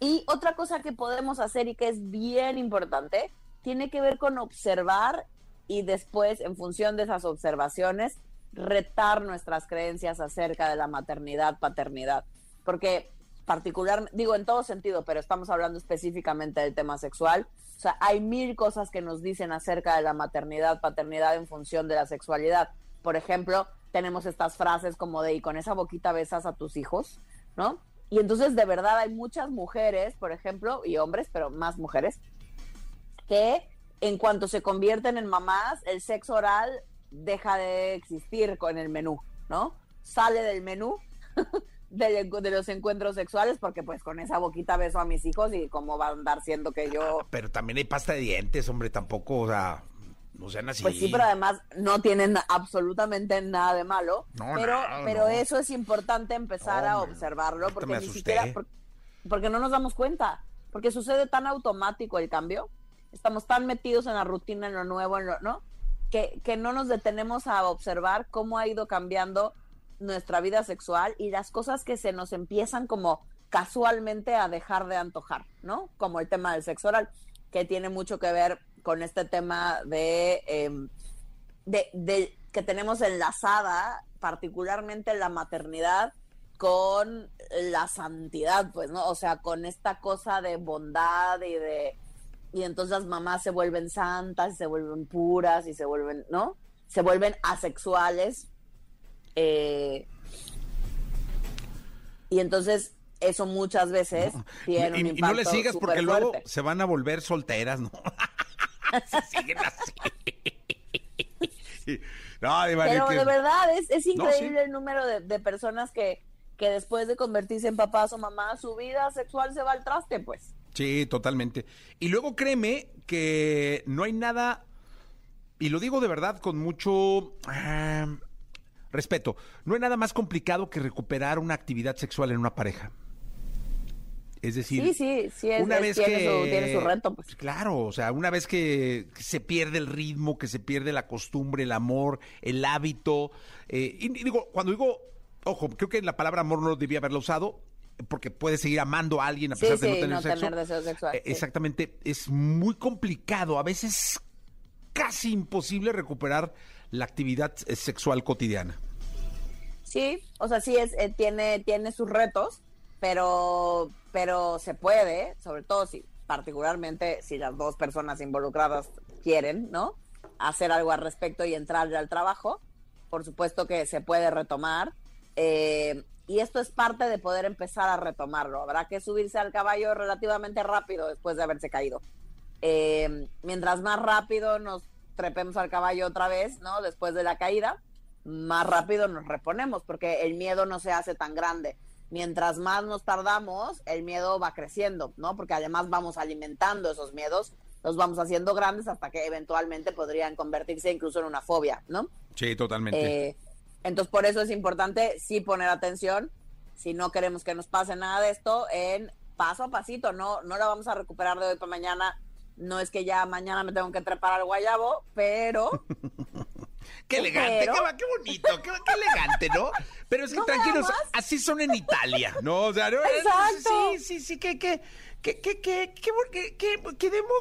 Y otra cosa que podemos hacer y que es bien importante, tiene que ver con observar y después, en función de esas observaciones, retar nuestras creencias acerca de la maternidad, paternidad. Porque particular, digo en todo sentido, pero estamos hablando específicamente del tema sexual. O sea, hay mil cosas que nos dicen acerca de la maternidad, paternidad en función de la sexualidad. Por ejemplo, tenemos estas frases como de, y con esa boquita besas a tus hijos, ¿no? Y entonces de verdad hay muchas mujeres, por ejemplo, y hombres, pero más mujeres, que en cuanto se convierten en mamás, el sexo oral deja de existir con el menú, ¿no? Sale del menú de, los encuentros sexuales porque pues con esa boquita beso a mis hijos y cómo va a andar siendo que yo... Pero también hay pasta de dientes, hombre, tampoco, o sea, así. Pues sí, pero además no tienen absolutamente nada de malo. No, pero nada, pero no. eso es importante empezar a observarlo porque ni siquiera por- porque no nos damos cuenta, porque sucede tan automático el cambio. Estamos tan metidos en la rutina, en lo nuevo, en lo, ¿no? Que, que no nos detenemos a observar cómo ha ido cambiando nuestra vida sexual y las cosas que se nos empiezan como casualmente a dejar de antojar, ¿no? Como el tema del sexo oral, que tiene mucho que ver con este tema de, em, de, de- que tenemos enlazada particularmente la maternidad con la santidad, pues, ¿no? O sea, con esta cosa de bondad y de... Y entonces las mamás se vuelven santas, y se vuelven puras y se vuelven, ¿no? Se vuelven asexuales. eh, y entonces eso muchas veces tiene y, un y impacto no le sigas porque luego se van a volver solteras, ¿no? Siguen así. no, Diva, Pero que- de verdad, es, es No, increíble sí. el número de, de personas que, que después de convertirse en papás o mamás, su vida sexual se va al traste, pues. Sí, totalmente. Y luego créeme que no hay nada, y lo digo de verdad con mucho ah, respeto, no hay nada más complicado que recuperar una actividad sexual en una pareja. Es decir, Sí, sí, sí, es, una vez tiene, que su, tiene su reto, pues. claro, o sea, una vez que se pierde el ritmo, que se pierde la costumbre, el amor, el hábito, eh, y, y digo, cuando digo, ojo, creo que la palabra amor no debía haberla usado, porque puedes seguir amando a alguien a Sí, pesar de no sí, tener no sexo. tener deseo sexual. Eh, sí. Exactamente, es muy complicado, a veces casi imposible recuperar la actividad eh, sexual cotidiana. Sí, o sea, sí es, eh, tiene, tiene sus retos, pero, pero se puede, sobre todo si, particularmente si las dos personas involucradas quieren, ¿no? Hacer algo al respecto y entrarle al trabajo. Por supuesto que se puede retomar. eh, y esto es parte de poder empezar a retomarlo. Habrá que subirse al caballo relativamente rápido después de haberse caído. Eh, mientras más rápido nos trepemos al caballo otra vez, ¿no? Después de la caída, más rápido nos reponemos, porque el miedo no se hace tan grande. Mientras más nos tardamos, el miedo va creciendo, ¿no? Porque además vamos alimentando esos miedos, los vamos haciendo grandes hasta que eventualmente podrían convertirse incluso en una fobia, ¿no? Sí, totalmente. Eh, entonces, por eso es importante sí poner atención, si no queremos que nos pase nada de esto, en paso a pasito, no, no la vamos a recuperar de hoy para mañana. No es que ya mañana me tengo que trepar al guayabo, pero Qué elegante, Pero- qué, qué bonito, qué, qué elegante, ¿no? Pero es que ¿No me tranquilos, así son en Italia, ¿no? O sea, no, Exacto. sí, sí, sí, que, que, que, que, que, que, que, que- quedemos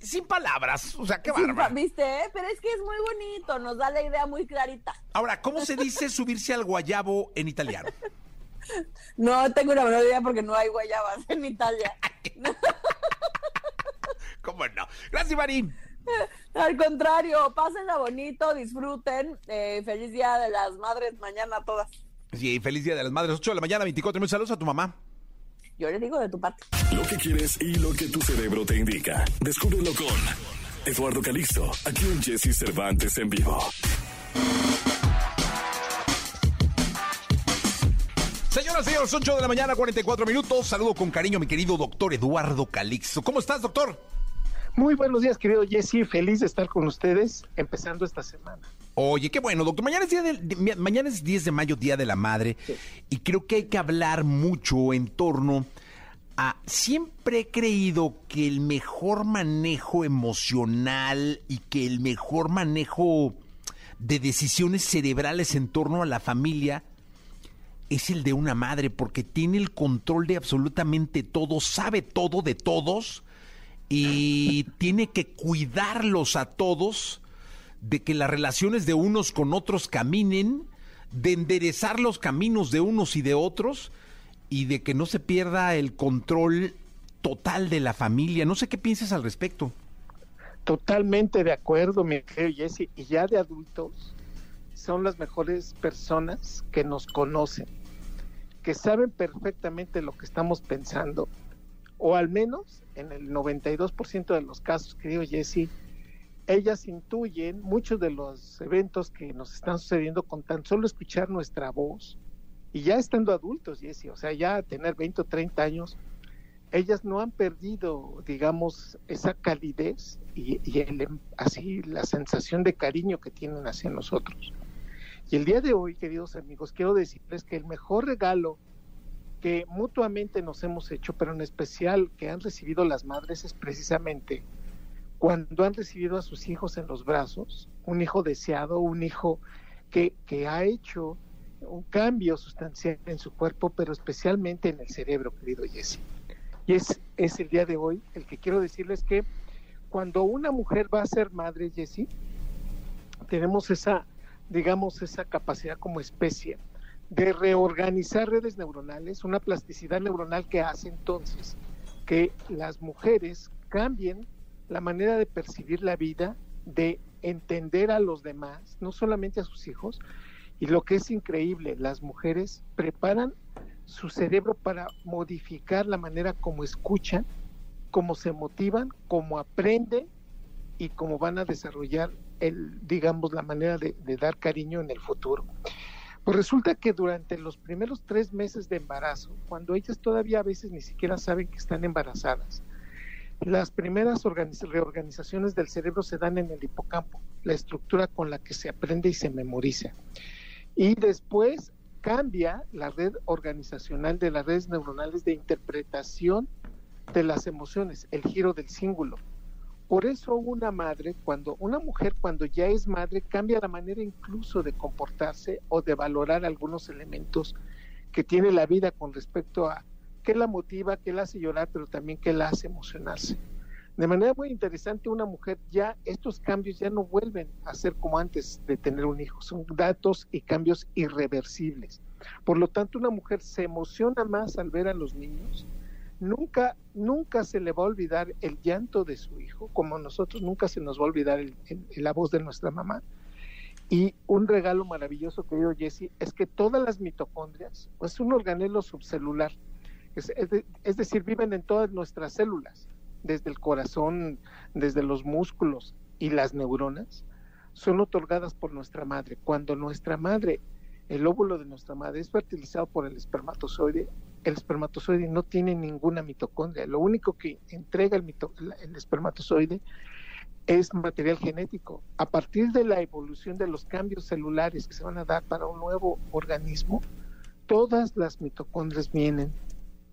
sin palabras. O sea, qué bárbaro. ¿Viste? Pero es que es muy bonito, nos da la idea muy clarita. Ahora, ¿cómo se dice subirse al guayabo en italiano? No tengo una menor idea porque no hay guayabas en Italia. ¿Cómo no? Gracias, Mari. Al contrario, pásenla bonito, disfruten. Eh, feliz Día de las Madres mañana a todas. Sí, feliz día de las madres, 8 de la mañana, 24 minutos. Saludos a tu mamá. Yo les digo de tu parte. Lo que quieres y lo que tu cerebro te indica. Descúbrelo con Eduardo Calixto, aquí en Jesse Cervantes en vivo. Señoras y señores, 8 de la mañana, 44 minutos. Saludo con cariño a mi querido doctor Eduardo Calixto. ¿Cómo estás, doctor? Muy buenos días, querido Jesse. Feliz de estar con ustedes empezando esta semana. Oye, qué bueno, doctor. Mañana es, día de- mañana es 10 de mayo, Día de la Madre, y creo que hay que hablar mucho en torno a... Siempre he creído que el mejor manejo emocional y que el mejor manejo de decisiones cerebrales en torno a la familia es el de una madre, porque tiene el control de absolutamente todo, sabe todo de todos y tiene que cuidarlos a todos de que las relaciones de unos con otros caminen, de enderezar los caminos de unos y de otros y de que no se pierda el control total de la familia. No sé qué piensas al respecto. Totalmente de acuerdo, mi querido Jesse. Y ya de adultos son las mejores personas que nos conocen, que saben perfectamente lo que estamos pensando, o al menos en el 92% de los casos, querido Jesse, ellas intuyen muchos de los eventos que nos están sucediendo con tan solo escuchar nuestra voz y ya estando adultos, Jesse, o sea, ya tener 20 o 30 años, ellas no han perdido, digamos, esa calidez y, y el- así la sensación de cariño que tienen hacia nosotros. Y el día de hoy, queridos amigos, quiero decirles que el mejor regalo que mutuamente nos hemos hecho, pero en especial que han recibido las madres, es precisamente cuando han recibido a sus hijos en los brazos, un hijo deseado, un hijo que, que ha hecho un cambio sustancial en su cuerpo, pero especialmente en el cerebro, querido Jesse. Y es, es el día de hoy el que quiero decirles que cuando una mujer va a ser madre, Jesse, tenemos esa, digamos, esa capacidad como especie de reorganizar redes neuronales, una plasticidad neuronal que hace entonces que las mujeres cambien la manera de percibir la vida, de entender a los demás, no solamente a sus hijos, y lo que es increíble, las mujeres preparan su cerebro para modificar la manera como escuchan, cómo se motivan, cómo aprenden y cómo van a desarrollar el, digamos, la manera de, de dar cariño en el futuro. Pues resulta que durante los primeros tres meses de embarazo, cuando ellas todavía a veces ni siquiera saben que están embarazadas, las primeras organiz- reorganizaciones del cerebro se dan en el hipocampo, la estructura con la que se aprende y se memoriza. Y después cambia la red organizacional de las redes neuronales de interpretación de las emociones, el giro del cíngulo. Por eso una madre, cuando una mujer cuando ya es madre, cambia la manera incluso de comportarse o de valorar algunos elementos que tiene la vida con respecto a qué la motiva, qué la hace llorar, pero también qué la hace emocionarse. De manera muy interesante, una mujer ya, estos cambios ya no vuelven a ser como antes de tener un hijo, son datos y cambios irreversibles. Por lo tanto, una mujer se emociona más al ver a los niños, nunca, nunca se le va a olvidar el llanto de su hijo, como nosotros nunca se nos va a olvidar el- la voz de nuestra mamá. Y un regalo maravilloso, querido Jesse, es que todas las mitocondrias, pues es un organelo subcelular, es decir, viven en todas nuestras células, desde el corazón, desde los músculos y las neuronas, son otorgadas por nuestra madre. Cuando nuestra madre, el óvulo de nuestra madre es fertilizado por el espermatozoide, el espermatozoide no tiene ninguna mitocondria. Lo único que entrega el, el espermatozoide es material genético. A partir de la evolución de los cambios celulares que se van a dar para un nuevo organismo, todas las mitocondrias vienen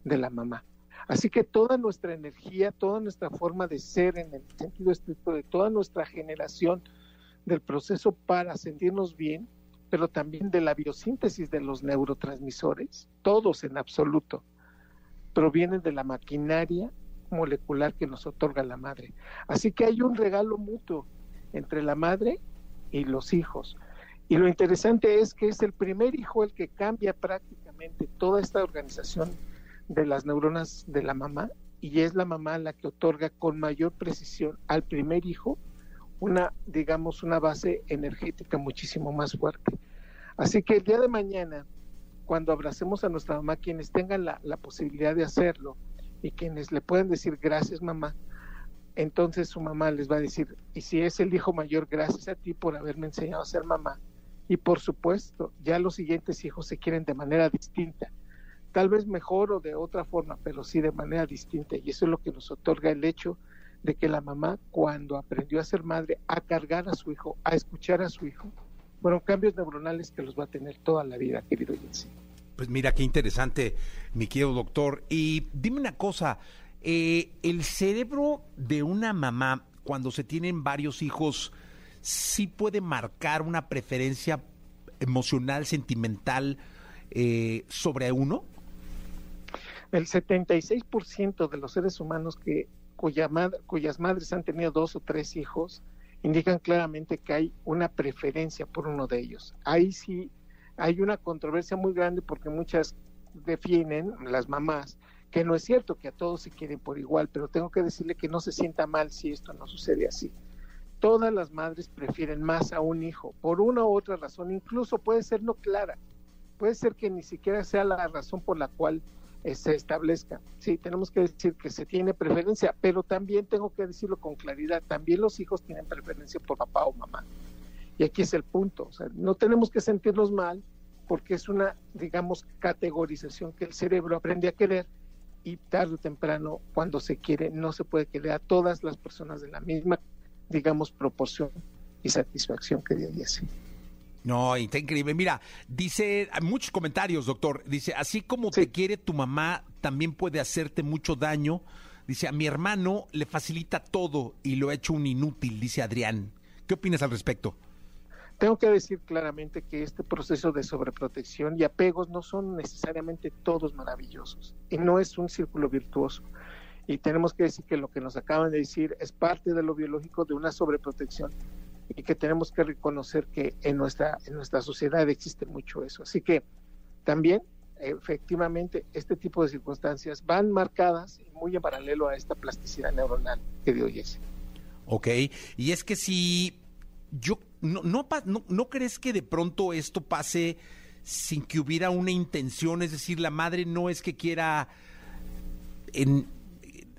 de la mamá. Así que toda nuestra energía, toda nuestra forma de ser en el sentido estricto de toda nuestra generación del proceso para sentirnos bien, pero también de la biosíntesis de los neurotransmisores, todos en absoluto, provienen de la maquinaria molecular que nos otorga la madre. Así que hay un regalo mutuo entre la madre y los hijos. Y lo interesante es que es el primer hijo el que cambia prácticamente toda esta organización de las neuronas de la mamá y es la mamá la que otorga con mayor precisión al primer hijo una, digamos, una base energética muchísimo más fuerte. Así que el día de mañana, cuando abracemos a nuestra mamá, quienes tengan la, la posibilidad de hacerlo y quienes le puedan decir gracias mamá, entonces su mamá les va a decir, y si es el hijo mayor, gracias a ti por haberme enseñado a ser mamá. Y por supuesto, ya los siguientes hijos se quieren de manera distinta, tal vez mejor o de otra forma, pero sí de manera distinta. Y eso es lo que nos otorga el hecho que la mamá, cuando aprendió a ser madre, a cargar a su hijo, a escuchar a su hijo, fueron cambios neuronales que los va a tener toda la vida, querido Jesse. Pues mira qué interesante, mi querido doctor. Y dime una cosa, eh, el cerebro de una mamá, cuando se tienen varios hijos, sí puede marcar una preferencia emocional, sentimental eh, sobre uno? El 76% de los seres humanos que cuya cuyas madres han tenido dos o tres hijos indican claramente que hay una preferencia por uno de ellos. Ahí sí hay una controversia muy grande porque muchas definen, las mamás, que no es cierto que a todos se quieren por igual, pero tengo que decirle que no se sienta mal si esto no sucede así todas las madres prefieren más a un hijo, por una u otra razón, incluso puede ser no clara, puede ser que ni siquiera sea la razón por la cual se establezca. Sí, tenemos que decir que se tiene preferencia, pero también tengo que decirlo con claridad, también los hijos tienen preferencia por papá o mamá. Y aquí es el punto, o sea, no tenemos que sentirnos mal porque es una, digamos, categorización que el cerebro aprende a querer y tarde o temprano, cuando se quiere, no se puede querer a todas las personas de la misma digamos, proporción y satisfacción que sí. No, está increíble. Mira, dice, hay muchos comentarios, doctor. Dice, así como te quiere tu mamá, también puede hacerte mucho daño. Dice, a mi hermano le facilita todo y lo ha hecho un inútil, dice Adrián. ¿Qué opinas al respecto? Tengo que decir claramente que este proceso de sobreprotección y apegos no son necesariamente todos maravillosos y no es un círculo virtuoso y tenemos que decir que lo que nos acaban de decir es parte de lo biológico de una sobreprotección y que tenemos que reconocer que en nuestra, en nuestra sociedad existe mucho eso. Así que también, efectivamente, este tipo de circunstancias van marcadas muy en paralelo a esta plasticidad neuronal que dio Jesse. Ok, y es que si yo, no, no, no, ¿no crees que de pronto esto pase sin que hubiera una intención? Es decir, la madre no es que quiera... En,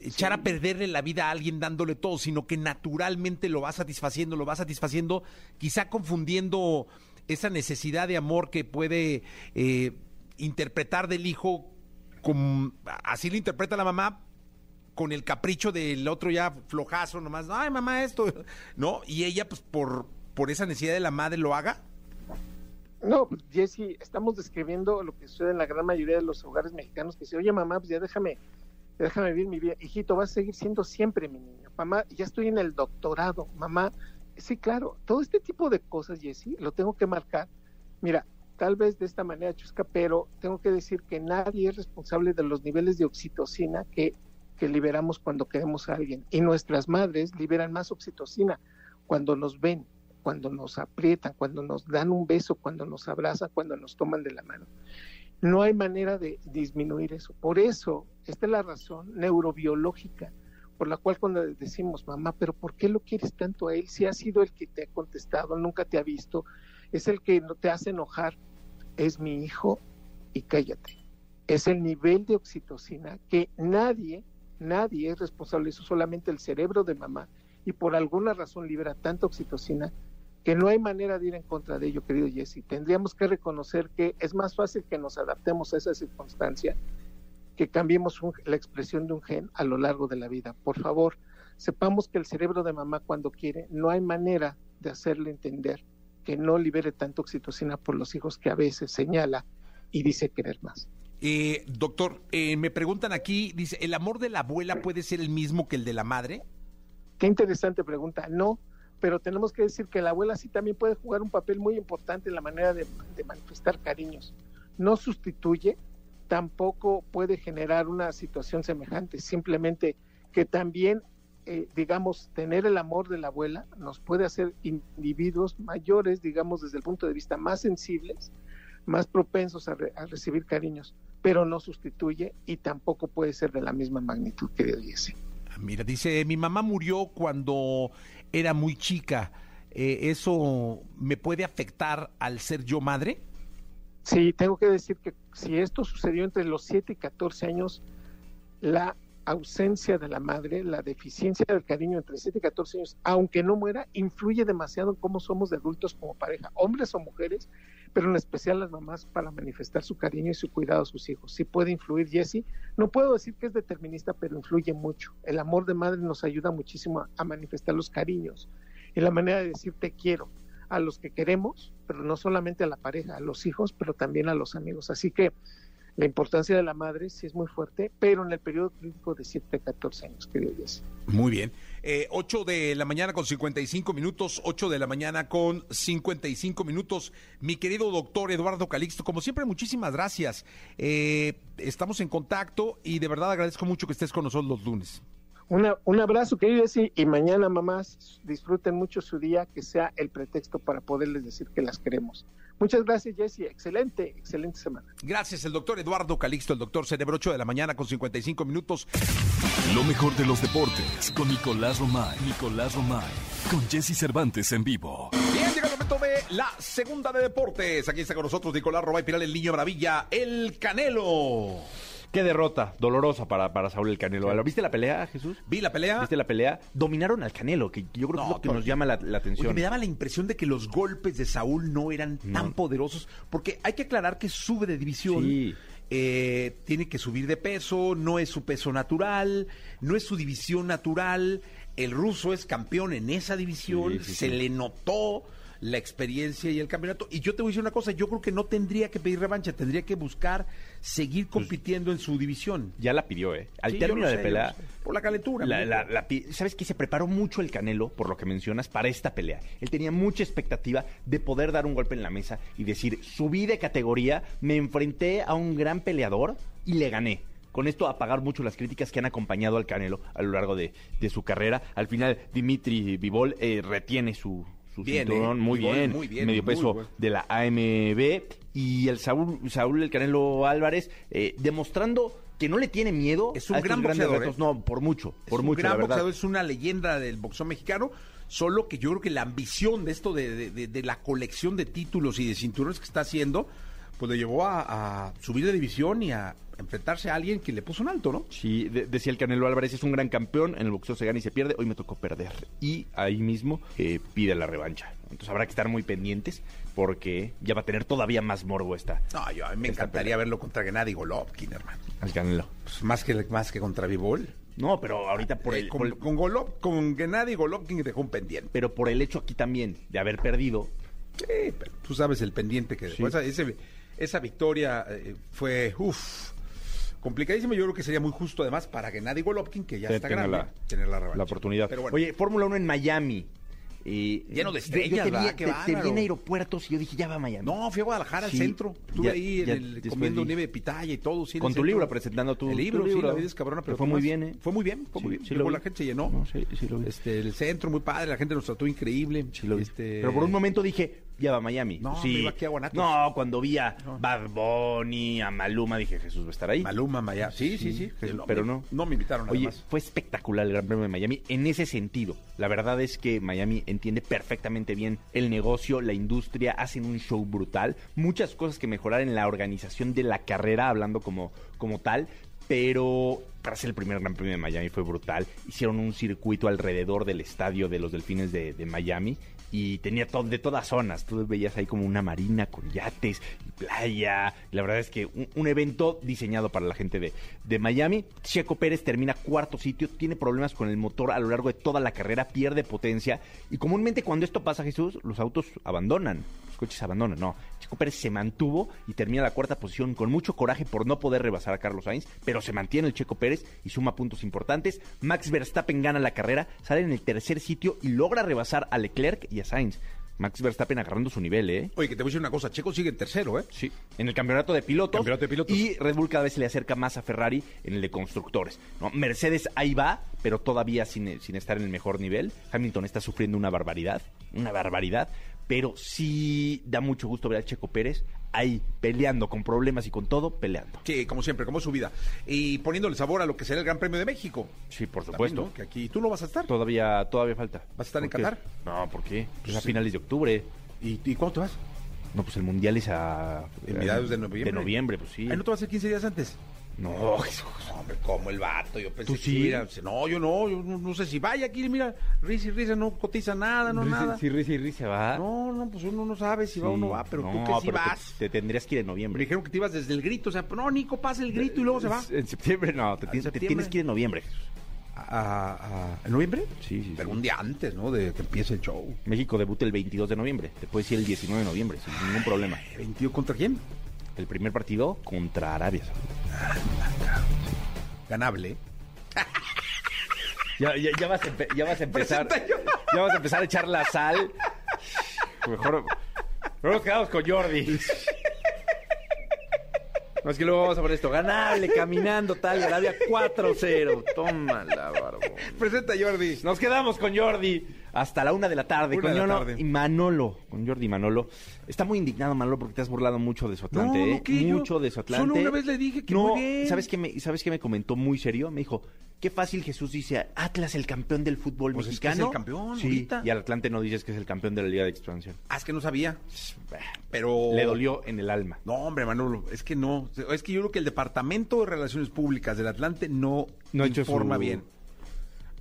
echar a perderle la vida a alguien dándole todo, sino que naturalmente lo va satisfaciendo, lo va satisfaciendo, quizá confundiendo esa necesidad de amor que puede eh, interpretar del hijo, así lo interpreta la mamá, con el capricho del otro ya flojazo, nomás, ay mamá, esto, ¿no? Y ella, pues por, por esa necesidad de la madre lo haga. No, Jesse, estamos describiendo lo que sucede en la gran mayoría de los hogares mexicanos, que dice, oye mamá, pues ya déjame déjame vivir mi vida. Hijito, vas a seguir siendo siempre mi niño. Mamá, ya estoy en el doctorado. Mamá, sí, claro, todo este tipo de cosas, Jessy, lo tengo que marcar. Mira, tal vez de esta manera chusca, pero tengo que decir que nadie es responsable de los niveles de oxitocina que, que liberamos cuando queremos a alguien. Y nuestras madres liberan más oxitocina cuando nos ven, cuando nos aprietan, cuando nos dan un beso, cuando nos abrazan, cuando nos toman de la mano. No hay manera de disminuir eso. Por eso, esta es la razón neurobiológica por la cual cuando decimos, mamá, pero ¿por qué lo quieres tanto a él? Si ha sido el que te ha contestado, nunca te ha visto, es el que no te hace enojar, es mi hijo y cállate. Es el nivel de oxitocina que nadie, nadie es responsable, eso solamente el cerebro de mamá y por alguna razón libera tanta oxitocina que no hay manera de ir en contra de ello, querido Jesse. Tendríamos que reconocer que es más fácil que nos adaptemos a esa circunstancia que cambiemos la expresión de un gen a lo largo de la vida. Por favor, sepamos que el cerebro de mamá cuando quiere, no hay manera de hacerle entender que no libere tanto oxitocina por los hijos que a veces señala y dice querer más. Eh, doctor, eh, me preguntan aquí, dice, ¿el amor de la abuela puede ser el mismo que el de la madre? Qué interesante pregunta. No, pero tenemos que decir que la abuela sí también puede jugar un papel muy importante en la manera de, de manifestar cariños. No sustituye, tampoco puede generar una situación semejante, simplemente que también, eh, digamos, tener el amor de la abuela nos puede hacer individuos mayores, digamos, desde el punto de vista más sensibles, más propensos a, re- a recibir cariños, pero no sustituye y tampoco puede ser de la misma magnitud que de Jesse. Mira, dice, mi mamá murió cuando era muy chica. Eh, ¿Eso me puede afectar al ser yo madre? Sí, tengo que decir que si esto sucedió entre los 7 y 14 años, la ausencia de la madre, la deficiencia del cariño entre 7 y 14 años, aunque no muera, influye demasiado en cómo somos de adultos como pareja, hombres o mujeres, pero en especial las mamás para manifestar su cariño y su cuidado a sus hijos. Sí puede influir, Jesse. No puedo decir que es determinista, pero influye mucho. El amor de madre nos ayuda muchísimo a, a manifestar los cariños y la manera de decir te quiero a los que queremos, pero no solamente a la pareja, a los hijos, pero también a los amigos. Así que la importancia de la madre sí es muy fuerte, pero en el periodo crítico de 7 a 14 años, querido Jesse. Muy bien. Eh, 8 de la mañana con 55 minutos, 8 de la mañana con 55 minutos. Mi querido doctor Eduardo Calixto, como siempre, muchísimas gracias. Eh, estamos en contacto y de verdad agradezco mucho que estés con nosotros los lunes. Una, un abrazo, querido Jesse, y mañana, mamás, disfruten mucho su día, que sea el pretexto para poderles decir que las queremos. Muchas gracias, Jesse. Excelente, excelente semana. Gracias, el doctor Eduardo Calixto, el doctor Cerebro 8 de la mañana con 55 minutos. Lo mejor de los deportes con Nicolás Romay. Nicolás Romay. Con Jesse Cervantes en vivo. Bien, llega el momento de la segunda de deportes. Aquí está con nosotros Nicolás Robay Piral, el niño maravilla, el Canelo. Qué derrota, dolorosa para, para Saúl el Canelo. ¿Viste la pelea, Jesús? Vi la pelea. ¿Viste la pelea? Dominaron al Canelo, que yo creo que es lo que nos llama la, la atención. Oye, me daba la impresión de que los golpes de Saúl no eran tan poderosos, porque hay que aclarar que sube de división, Sí. eh, tiene que subir de peso, no es su peso natural, no es su división natural. El ruso es campeón en esa división, Sí, se le notó la experiencia y el campeonato. Y yo te voy a decir una cosa, yo creo que no tendría que pedir revancha, tendría que buscar seguir compitiendo en su división. Ya la pidió, ¿eh? Al Sí, término de sé, pelea. Por la calentura. La- ¿Sabes qué? Se preparó mucho el Canelo, por lo que mencionas, para esta pelea. Él tenía mucha expectativa de poder dar un golpe en la mesa y decir, subí de categoría, me enfrenté a un gran peleador y le gané. Con esto apagar mucho las críticas que han acompañado al Canelo a lo largo de, de su carrera. Al final, Dimitri Vivol eh, retiene su, su Bien, cinturón ¿eh? muy, bien, muy bien, medio muy peso bueno. de la AMB. Y el Saúl, Saúl el Canelo Álvarez eh, demostrando que no le tiene miedo Es un a estos gran grandes boxeador, retos. ¿eh? No, por mucho, Es por un mucho, gran la verdad. boxeador, es una leyenda del boxeo mexicano, solo que yo creo que la ambición de esto, de, de- de- de la colección de títulos y de cinturones que está haciendo, pues le llevó a, a subir de división y a enfrentarse a alguien que le puso un alto, ¿no? Sí, de- decía el Canelo Álvarez, es un gran campeón, en el boxeo se gana y se pierde, hoy me tocó perder. Y ahí mismo eh, pide la revancha. Entonces habrá que estar muy pendientes porque ya va a tener todavía más morbo esta No, yo, a mí me encantaría pelea. verlo contra Gennady Golovkin, hermano. al Canelo. Pues más, que, más que contra Vivol. No, pero ahorita por Eh, el, con, por el- con, Golov- con Gennady Golovkin dejó un pendiente. pero por el hecho aquí también de haber perdido, Sí, pero tú sabes el pendiente que dejó. Sí. Esa, ese- esa victoria eh, fue, uff, complicadísima. Yo creo que sería muy justo además para Gennady Golovkin, que ya Sí, está grande, la- tener la revancha. la oportunidad. Pero bueno, Oye, Fórmula 1 en Miami. eh, Lleno de estrellas, yo te vi, en aeropuertos y yo dije, ya va a Miami. no, fui a Guadalajara Sí, al centro. Estuve ya- ahí en ya el- comiendo nieve de pitaya y todo. sí, Con tu libro, presentando tu- El libro, tu sí, la vida es cabrona, pero fue ¿qué muy más? bien, ¿eh? Fue muy bien, fue Sí, muy bien. vi. la gente, se llenó. No, sí, sí lo vi. Este, el centro muy padre, la gente nos trató increíble. Sí lo vi. Este, Pero por un momento dije, ya va a Miami. No, sí. me iba aquí a Guanatos. No, cuando vi a. Bad Bunny, a Maluma, dije, Jesús va a estar ahí. Maluma, Maya. Sí, sí, sí. No, pero no. No me invitaron Oye, además. fue espectacular el Gran Premio de Miami en ese sentido. La verdad es que Miami entiende perfectamente bien el negocio, la industria, hacen un show brutal. Muchas cosas que mejorar en la organización de la carrera, hablando como, como tal. Pero ser el primer Gran Premio de Miami fue brutal. Hicieron un circuito alrededor del estadio de los Delfines de, de Miami y tenía todo de todas zonas. Tú veías ahí como una marina con yates y playa. La verdad es que un, un evento diseñado para la gente de, de Miami. Checo Pérez termina cuarto sitio, tiene problemas con el motor a lo largo de toda la carrera, pierde potencia. Y comúnmente cuando esto pasa, Jesús, los autos abandonan. Coches abandonan. No, Checo Pérez se mantuvo y termina la cuarta posición con mucho coraje por no poder rebasar a Carlos Sainz, pero se mantiene el Checo Pérez y suma puntos importantes. Max Verstappen gana la carrera, sale en el tercer sitio y logra rebasar a Leclerc y a Sainz. Max Verstappen agarrando su nivel, ¿eh? Oye, que te voy a decir una cosa, Checo sigue en tercero, ¿eh? Sí, en el campeonato de pilotos. Campeonato de pilotos. Y Red Bull cada vez se le acerca más a Ferrari en el de constructores. ¿no? Mercedes ahí va, pero todavía sin, sin estar en el mejor nivel. Hamilton está sufriendo una barbaridad, una barbaridad. Pero sí da mucho gusto ver a Checo Pérez ahí peleando, con problemas y con todo, peleando. Sí, como siempre, como su vida. Y poniéndole sabor a lo que será el Gran Premio de México. Sí, por También, supuesto. ¿no? Que aquí tú no vas a estar. Todavía, todavía falta. ¿Vas a estar en. Qatar? No, ¿por qué? Es a Sí. finales de octubre. ¿Y, ¿Y cuándo te vas? No, pues el mundial es a. En mediados de noviembre. De noviembre, pues sí. Ay, ¿no te vas a ir 15 días antes? No, hombre, como el vato, yo pensé ¿Tú que sí? a- No, yo no, yo no, no sé si vaya aquí, mira, risa y risa, no cotiza nada, no nada. Sí, risa y risa va. No, no, pues uno no sabe si va o no va, pero tú que sí te- vas. Te, tendrías que ir en Me noviembre. dijeron que te ibas desde el grito, o sea, no, Nico, pasa el grito y luego se va. En septiembre no, te, tienes, te tienes que ir en noviembre. Jesús. ¿A, a- ¿En noviembre? Sí, sí, Pero sí. un día antes, ¿no? De que empiece el show. México debuta el 22 de noviembre. Te puedes ir el 19 de noviembre sin ningún problema. ¿22 contra quién? El primer partido contra Arabia Saudita. Ganable. Ya, ya, ya vas, a empe- ya vas a empezar. Ya vas a empezar a echar la sal. Mejor, mejor nos quedamos con Jordi. No es que luego vamos a poner esto. Ganable, caminando, tal. Arabia 4-0. Tómala, barbón. Presenta, Jordi. Nos quedamos con Jordi hasta la una de la tarde. Una con la tarde. y Manolo. Con Jordi y Manolo. Está muy indignado Manolo porque te has burlado mucho de su Atlante. No, no, ¿eh? Mucho de su Atlante. solo una vez le dije que no, muy bien. ¿sabes qué, me, ¿Sabes qué me comentó muy serio? Me dijo, qué fácil Jesús dice, Atlas el campeón del fútbol Pues es que mexicano. es el campeón sí, ahorita. Y al Atlante no dices que es el campeón de la Liga de Expansión. Ah, es que no sabía. Pero. Le dolió en el alma. No, hombre, Manolo, es que no. Es que yo creo que el Departamento de Relaciones Públicas del Atlante no, informa su- bien.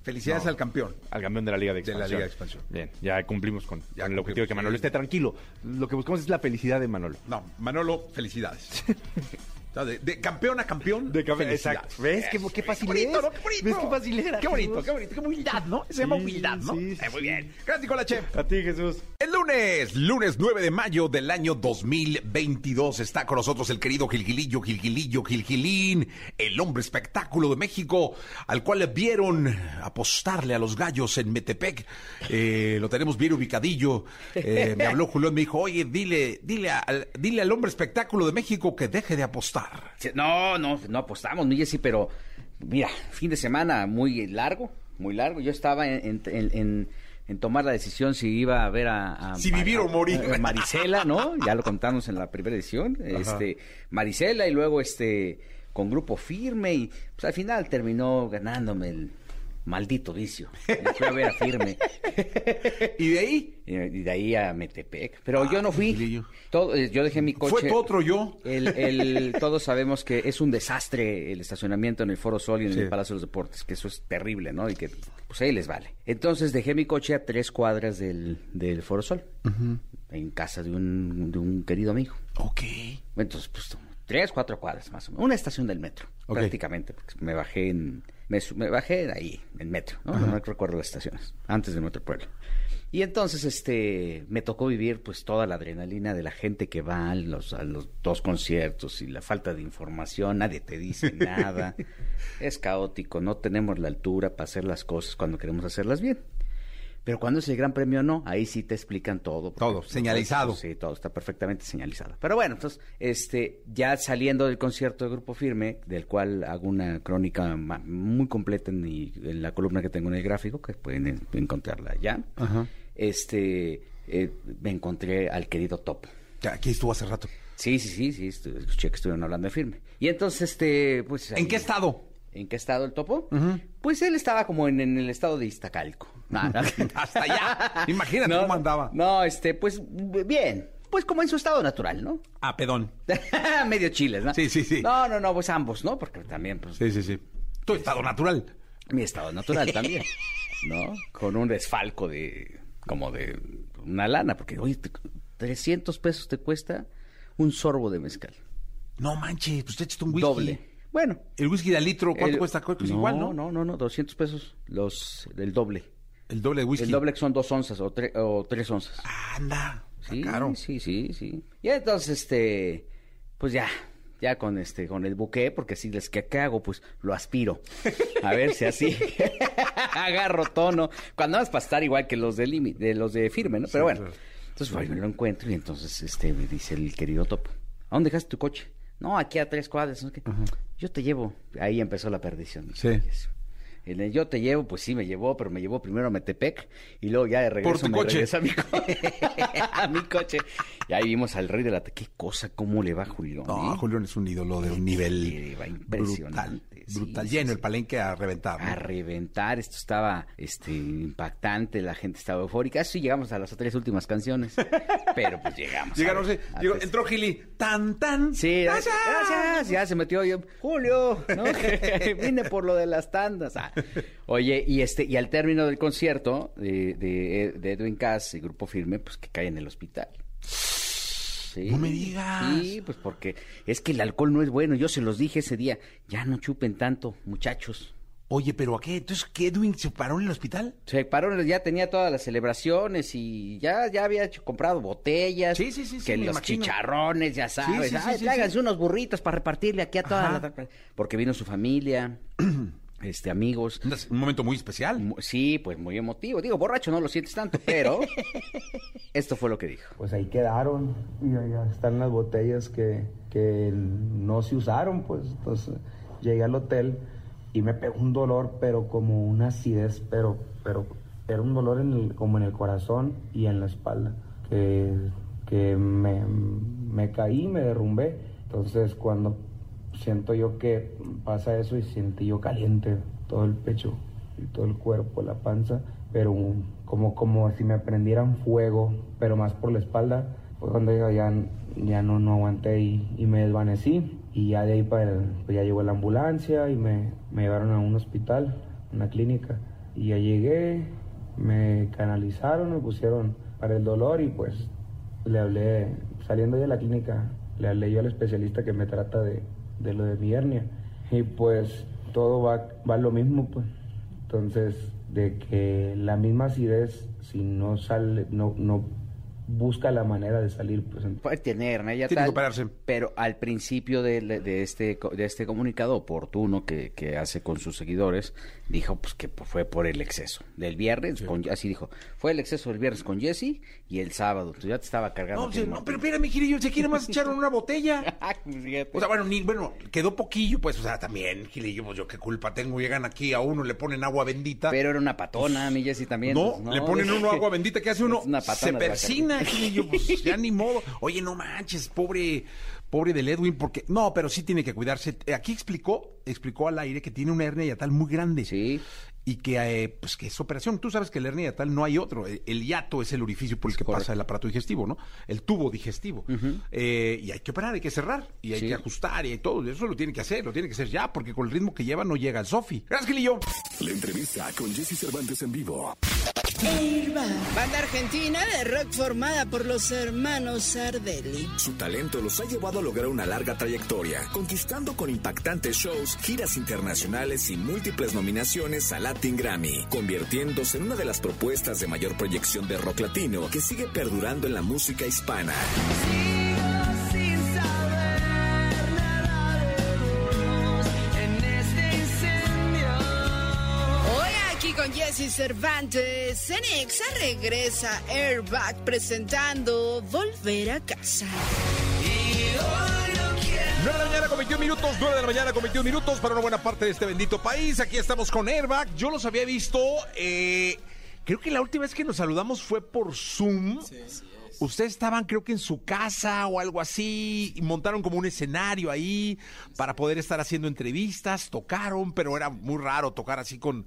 Felicidades No. al campeón. Al campeón de la Liga de De la Expansión. Liga de Expansión. Bien, ya cumplimos con, Ya con el objetivo de que Manolo esté tranquilo. Lo que buscamos es la felicidad de Manolo. No, Manolo, felicidades. O sea, de, de campeón a campeón. De campeón, exacto. ¿Ves qué- qué fácil bonito, es? ¿no? Qué bonito. ¿Ves qué fácil era, Qué bonito, qué bonito. Qué humildad, ¿no? Se llama Sí, humildad, ¿no? sí, Eh, muy bien. Gracias, Nicolás Chef. A ti, Jesús. El lunes, lunes 9 de mayo del año 2022, está con nosotros el querido Gilgilillo, Gilgilillo, Gilgilín, el hombre espectáculo de México, al cual le vieron apostarle a los gallos en Metepec. Eh, lo tenemos bien ubicadillo. Eh, me habló Julián, me dijo, oye, dile, dile, al, dile al hombre espectáculo de México que deje de apostar. No, no, no apostamos, mi Jessy, pero mira, fin de semana muy largo, muy largo. Yo estaba en, en- en- en tomar la decisión si iba a ver a... a- Si vivir o a- morir. a Marisela, ¿no? Ya lo contamos en la primera edición. Este, Marisela y luego este con grupo firme y pues al final terminó ganándome el maldito vicio. Me fui a ver a firme. Y de ahí, Y de ahí a Metepec. Pero yo no fui. Gilillo. Todo- eh, yo dejé mi coche. fue otro yo. El, el- todos sabemos que es un desastre el estacionamiento en el Foro Sol y en Sí. el Palacio de los Deportes, que eso es terrible, ¿no? Y que pues ahí les vale. Entonces dejé mi coche a tres cuadras del, del Foro Sol, en casa de un, de un querido amigo. Ok. Entonces, pues tres, cuatro cuadras más o menos. Una estación del metro, Ok. prácticamente, porque me bajé en, me, me bajé de ahí, en metro, ¿no? No recuerdo las estaciones, antes de nuestro pueblo. Y entonces, este, me tocó vivir pues toda la adrenalina de la gente que va a los, a los dos conciertos y la falta de información, nadie te dice nada. es caótico, no tenemos la altura para hacer las cosas cuando queremos hacerlas bien. Pero cuando es el Gran Premio no, ahí sí te explican todo. Todo, señalizado. Sí, todo está perfectamente señalizado. Pero bueno, entonces, este, ya saliendo del concierto de Grupo Firme, del cual hago una crónica muy completa en, mi- en la columna que tengo en el gráfico, que pueden en- encontrarla ya, este, eh, me encontré al querido Topo. Aquí estuvo hace rato. Sí, sí, sí, sí, escuché que estuvieron hablando de Firme. Y entonces, este, pues... ¿En qué estado? ¿En qué estado el Topo? Pues él estaba como en, en el estado de Iztacalco. No, no. Hasta allá. Imagínate No, cómo andaba. No, este, pues bien. Pues como en su estado natural, ¿no? Ah, pedón. Medio chiles, ¿no? Sí, sí, sí. No, no, no, pues ambos, ¿no? Porque también, pues, Sí, sí, sí. Tu estado natural. mi estado natural también, ¿no? Con un desfalco de, como de una lana, porque, oye, te- 300 pesos te cuesta un sorbo de mezcal. No manches, pues te echaste un whisky. Doble. Bueno. El whisky de al litro, ¿cuánto el- cuesta? Que es no, igual, ¿no? No, no, no, 200 pesos, los, el doble. El doble de whisky. El doble que son dos onzas o, tre- o tres onzas. Anda. Sí, caro. sí, sí, sí. Y entonces, este, pues ya, ya con este, con el buque, porque si les que ¿qué hago, pues lo aspiro. A ver si así agarro tono. Cuando vas para estar igual que los de límite, de los de firme, ¿no? Pero bueno. claro. Entonces voy, me lo encuentro y entonces este me dice el querido Topo, ¿a dónde dejaste tu coche? No, aquí a tres cuadras, no sé qué. Yo te llevo. Ahí empezó la perdición. Sí. En el yo te llevo, pues sí me llevó, pero me llevó primero a Metepec y luego ya de regreso tu me coche. regresa a mi, co- a mi coche. Y ahí vimos al rey de la... Qué cosa, cómo le va Julián. No, ¿eh? Julián es un ídolo de un nivel va brutal. impresionante. Sí, Brutal. sí, Lleno sí. el palenque a reventar. ¿no? A reventar, esto estaba este impactante, la gente estaba eufórica. Así llegamos a las tres últimas canciones, pero pues llegamos. Llegaron, ver, sí, llegó- entró Gili, tan, tan. Sí, ¡Gracias! gracias. Ya se metió yo. Julio, ¿no? Vine por lo de las tandas. Ah. Oye, y este, y al término del concierto de, de, de Edwin Cass y Grupo Firme, pues que cae en el hospital. Sí, No me digas. Sí, pues porque es que el alcohol no es bueno. Yo se los dije ese día. Ya no chupen tanto, muchachos. Oye, pero ¿a qué? Entonces, ¿qué Edwin se paró en el hospital? Se paró, ya tenía todas las celebraciones y ya, ya había hecho- comprado botellas. Sí, sí, sí, Que los chicharrones, ya sabes. sí, Ay, sí. unos burritos para repartirle aquí a toda la... Porque vino su familia, este, amigos. Un momento muy especial. Sí, pues muy emotivo. Digo, borracho no lo sientes tanto, pero esto fue lo que dijo. pues ahí quedaron y allá están las botellas que, que no se usaron, pues entonces llegué al hotel y me pegó un dolor, pero como una acidez, pero, pero era un dolor en el- como en el corazón y en la espalda, que, que me, me caí, me derrumbé, entonces cuando siento yo que pasa eso y sentí yo caliente todo el pecho y todo el cuerpo, la panza, pero como, como si me prendieran fuego, pero más por la espalda, fue cuando ya, ya, no, no aguanté y, y me desvanecí. Y ya de ahí para el- pues ya llegó la ambulancia y me, me llevaron a un hospital, una clínica. Y ya llegué, me canalizaron, me pusieron para el dolor y pues le hablé, saliendo de la clínica, le hablé yo al especialista que me trata de, de lo de mi hernia. Y pues todo va, va lo mismo, pues. Entonces, de que la misma acidez, si no sale, no, no busca la manera de salir, pues. Puede tener, ¿no? Ya Tiene que tal, operarse. Pero al principio de, de este, co- de este comunicado oportuno que, que hace con sus seguidores, dijo pues que fue por el exceso. Del viernes, con- así dijo, fue el exceso del viernes con Jesse y el sábado. Entonces ya te estaba cargando. No, sí, no, pero espérame, Gilillo, se quiere más echaron una botella. Pues. O sea, bueno, ni, bueno, quedó poquillo, pues, o sea, también, Gilillo, pues yo qué culpa tengo, llegan aquí a uno, le ponen agua bendita. pero era una patona, mi Jesse también. no, pues, le ponen uno agua bendita, ¿qué hace uno? Una Se patona persina. Gilillo, pues ya ni modo. Oye, no manches, pobre, pobre del Edwin, porque, no, pero sí tiene que cuidarse. Eh, Aquí explicó, explicó al aire que tiene una hernia yatal muy grande. Sí. Y que, eh, pues, que es operación. Tú sabes que la hernia yatal no hay otro. El, el hiato es el orificio por el que pasa el aparato digestivo, ¿no? El tubo digestivo. Eh, y hay que operar, hay que cerrar. Y hay Sí. que ajustar y hay todo. Eso lo tiene que hacer, lo tiene que hacer ya, porque con el ritmo que lleva no llega al Sofi. Gracias, Gilillo. La entrevista con Jesse Cervantes en vivo. Airbag, banda argentina de rock formada por los hermanos Sardelli. Su talento los ha llevado a lograr una larga trayectoria, conquistando con impactantes shows, giras internacionales y múltiples nominaciones a Latin Grammy, convirtiéndose en una de las propuestas de mayor proyección de rock latino que sigue perdurando en la música hispana. Jesse Cervantes, Cenexa regresa Airbag presentando Volver a casa. 9 de la mañana con 21 minutos, 9 de la mañana con 21 minutos para una buena parte de este bendito país. Aquí estamos con Airbag. Yo los había visto, eh, creo que la última vez que nos saludamos fue por Zoom. Ustedes estaban, creo que en su casa o algo así, y montaron como un escenario ahí para poder estar haciendo entrevistas, tocaron, pero era muy raro tocar así con,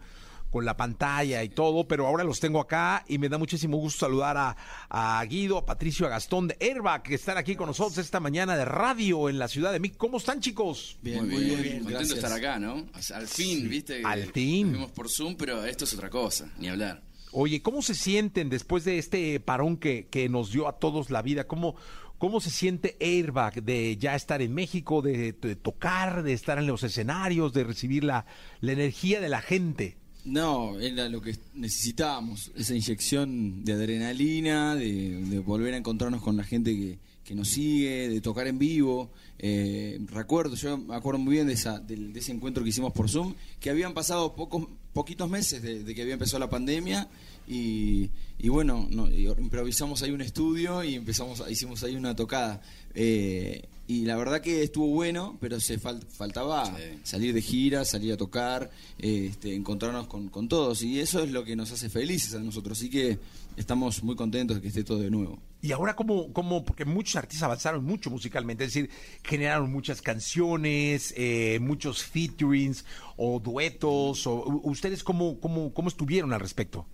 con la pantalla y todo, pero ahora los tengo acá y me da muchísimo gusto saludar a, a Guido, a Patricio, a Gastón de Airbag, que están aquí con nosotros esta mañana de radio en la ciudad de México. ¿Cómo están, chicos? Bien, muy bien. Contento de estar acá, ¿no? Al fin, ¿viste? al fin. Vimos por Zoom, pero esto es otra cosa, ni hablar. Oye, ¿cómo se sienten después de este parón que, que nos dio a todos la vida? ¿Cómo, ¿Cómo se siente Airbag de ya estar en México, de, de tocar, de estar en los escenarios, de recibir la, la energía de la gente? No, era lo que necesitábamos, esa inyección de adrenalina, de, volver a encontrarnos con la gente que, que nos sigue, de tocar en vivo. Eh, recuerdo, yo me acuerdo muy bien de, esa, de ese encuentro que hicimos por Zoom, que habían pasado pocos, poquitos meses de, de que había empezado la pandemia y, y bueno, no, improvisamos ahí un estudio y empezamos, hicimos ahí una tocada. Eh, y la verdad que estuvo bueno, pero se fal- faltaba salir de gira, salir a tocar, este, encontrarnos con, con todos. Y eso es lo que nos hace felices a nosotros. Así que estamos muy contentos de que esté todo de nuevo. Y ahora, ¿cómo, cómo? Porque muchos artistas avanzaron mucho musicalmente, es decir, generaron muchas canciones, eh, muchos featurings o duetos. O, ¿Ustedes cómo, cómo, cómo estuvieron al respecto?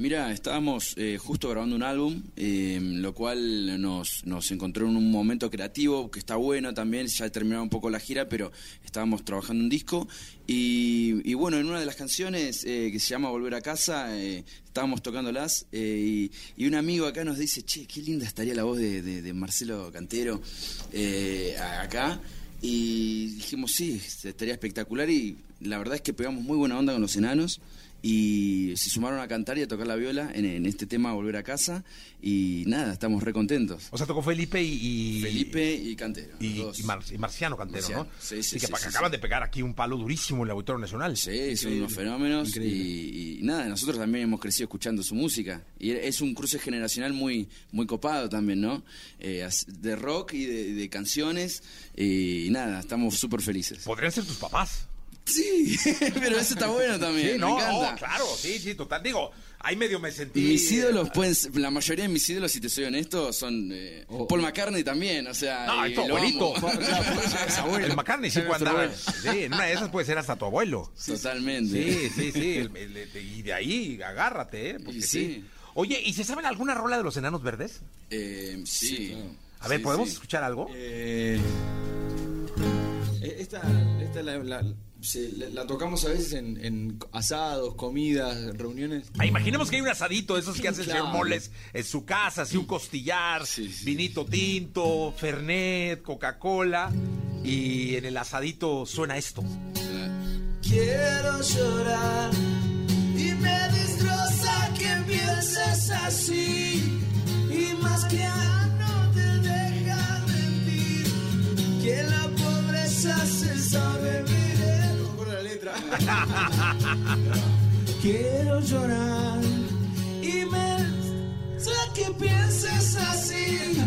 Mira, estábamos eh, justo grabando un álbum, eh, lo cual nos, nos encontró en un momento creativo que está bueno también, ya terminaba un poco la gira, pero estábamos trabajando un disco y, bueno, en una de las canciones eh, que se llama Volver a casa, eh, estábamos tocándolas eh, y, y un amigo acá nos dice, che, qué linda estaría la voz de, de- Marcelo Cantero eh, acá. Y dijimos, sí, estaría espectacular y la verdad es que pegamos muy buena onda con los enanos y se sumaron a cantar y a tocar la viola en, en este tema Volver a casa y nada, estamos re contentos. O sea, tocó Felipe y... y- Felipe y Cantero. Y, y Mar- y Marciano Cantero, Marciano, ¿no? sí, sí, Y que sí, acaban de pegar aquí un palo durísimo en el Auditorio Nacional. Sí, son unos fenómenos y, y nada, nosotros también hemos crecido escuchando su música y es un cruce generacional muy muy copado también, ¿no? Eh, de rock y de, de canciones y nada, estamos súper felices. Podrían ser tus papás. Sí, pero eso está bueno también, Sí, no, me encanta. no, claro, sí, sí, total. Digo, ahí medio me sentí... Mis ídolos pueden ser- la mayoría de mis ídolos, si te soy honesto, son eh, Paul McCartney también, o sea, No, es tu lo abuelito. El McCartney sí abuelo. Sí, en una de esas puede ser hasta tu abuelo. Totalmente. Sí, sí, sí. el- el- el- y de ahí, agárrate, ¿eh? Porque sí. sí. Oye, ¿y se saben alguna rola de los enanos verdes? Eh, sí. A ver, ¿podemos escuchar algo? Eh, eh, esta esta la, la- se- la- la tocamos a veces en, en asados, comidas, reuniones. Ah, imaginemos que hay un asadito de esos que hacen Claro. señor moles en su casa, así un costillar, vinito tinto, fernet, Coca-Cola, y en el asadito suena esto. Quiero llorar y me destroza que pienses así. Y más que no te deja mentir, que la pobreza se sabe Quiero llorar y me sé que pienses así.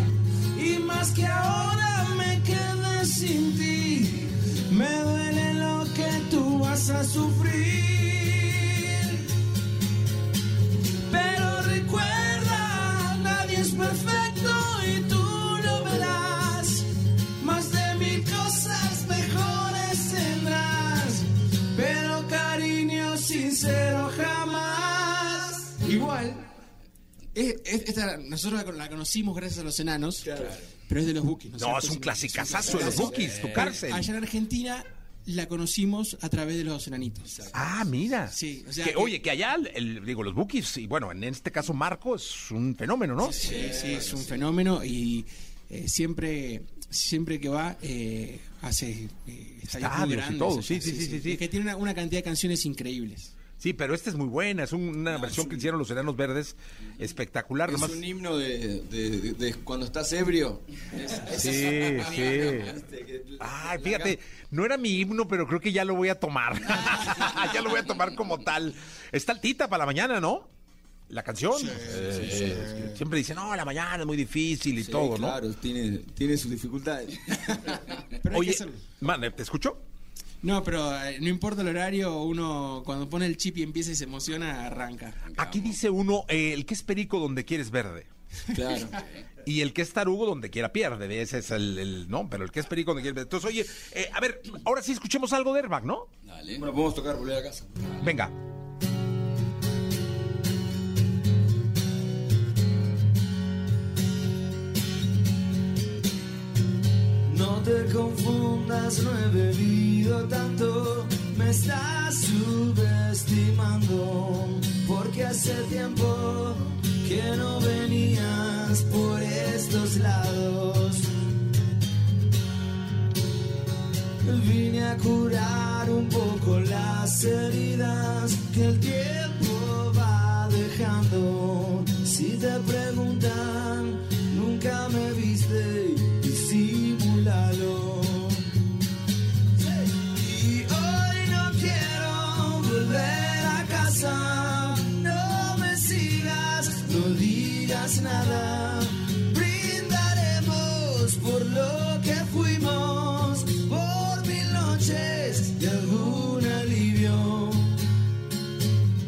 Y más que ahora me quede sin ti, me duele lo que tú vas a sufrir. Es- es- esta, nosotros la, la conocimos gracias a los enanos, pero es de los Bookies. No, es un clasicazazo de los Bookies, tu cárcel. Allá en Argentina la conocimos a través de los enanitos. Ah, mira. Sí, o sea que, que- oye, que allá, el- digo, los bookies, y bueno, en este caso Marco es un fenómeno, ¿no? Sí, sí, es un fenómeno y eh, siempre siempre que va eh, hace eh, estadios Estadios y todo, o sea, sí, sí, sí, sí, sí. Que tiene una, una cantidad de canciones increíbles. Sí, pero esta es muy buena, es un- una versión que hicieron los enanos verdes espectacular. Es nomás- un himno de, de- de- de cuando estás ebrio. Es- Sí, es- sí. Ay, fíjate, no era mi himno, pero creo que ya lo voy a tomar. ya lo voy a tomar como tal. Está altita para la mañana, ¿no? La canción. Eh, sí, sí. eh, Siempre dicen, no, la mañana es muy difícil y Sí, todo, ¿no? Claro, tiene, tiene sus dificultades. Pero Oye, man, ¿te escucho? No, pero eh, no importa el horario, uno cuando pone el chip y empieza y se emociona, arranca. Aquí dice uno, eh, el que es perico donde quieres verde. Claro. Y el que es tarugo donde quiera pierde, ese es el, el- no, pero el que es perico donde quiere verde. Entonces, oye, eh, a ver, ahora sí escuchemos algo de Airbag, ¿no? Dale. Bueno, podemos tocar volver a casa. Venga. Confundas, no he bebido tanto, me estás subestimando, porque hace tiempo que no venías por estos lados. vine a curar un poco las heridas que el tiempo va dejando. Si te preguntan, nunca me viste, Y hoy no quiero volver a casa. No me sigas, no digas nada. Brindaremos por lo que fuimos, por mil noches y algún alivio.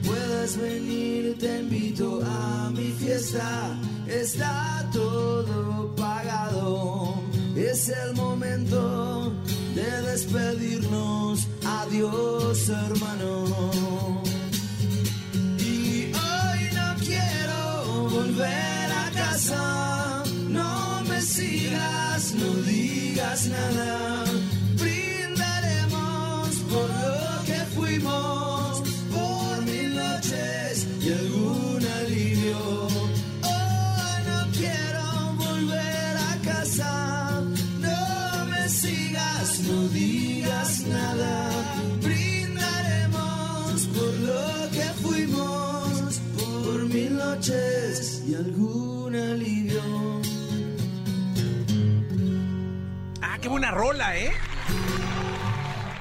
Puedes venir, te invito a mi fiesta. Está el momento de despedirnos. Adiós, hermano. Y hoy no quiero volver a casa. No me sigas, no digas nada. Buena rola, ¿eh?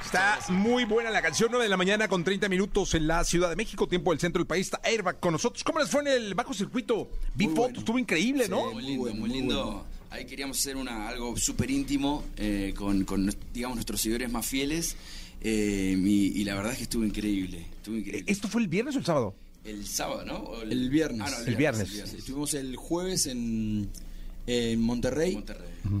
Está muy buena la canción, 9 de la mañana con 30 minutos en la Ciudad de México, tiempo del centro del país. Está Airbag con nosotros. ¿Cómo les fue en el bajo circuito? Vi fotos, estuvo increíble, ¿no? muy lindo, muy, lindo. Ahí queríamos hacer una, algo súper íntimo eh, con, con, digamos, nuestros seguidores más fieles. eh, y, y la verdad es que estuvo increíble. Estuvo increíble. ¿Esto fue el viernes o el sábado? El sábado, ¿no? El viernes. Ah, no, El viernes. Estuvimos el jueves en, en Monterrey,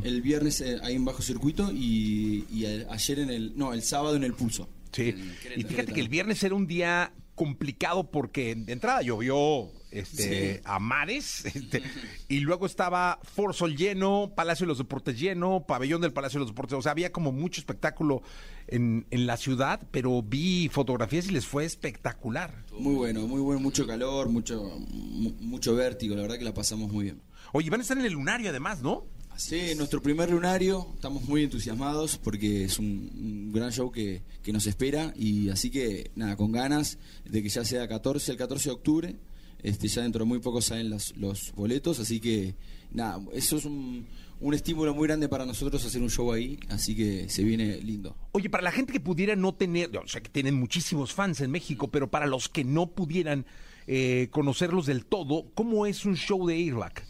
el viernes eh, ahí en Bajo Circuito y, ayer en el... No, el sábado en el Pulso. Sí. Y fíjate que el viernes era un día complicado porque de entrada llovió este, Sí. a mares este, y luego estaba Forsol lleno, Palacio de los Deportes lleno, Pabellón del Palacio de los Deportes. O sea, había como mucho espectáculo en, en la ciudad, pero vi fotografías y les fue espectacular. Muy bueno, muy bueno, mucho calor, mucho, mu- mucho vértigo, la verdad que la pasamos muy bien. Oye, van a estar en el lunario además, ¿no? Sí, nuestro primer lunario, estamos muy entusiasmados porque es un, un gran show que, que nos espera y así que nada, con ganas de que ya sea 14, el 14 de octubre, este, ya dentro de muy poco salen los, los boletos, así que nada, eso es un, un estímulo muy grande para nosotros hacer un show ahí, así que se viene lindo. Oye, para la gente que pudiera no tener, o sea, que tienen muchísimos fans en México, pero para los que no pudieran eh, conocerlos del todo, ¿cómo es un show de Airbag?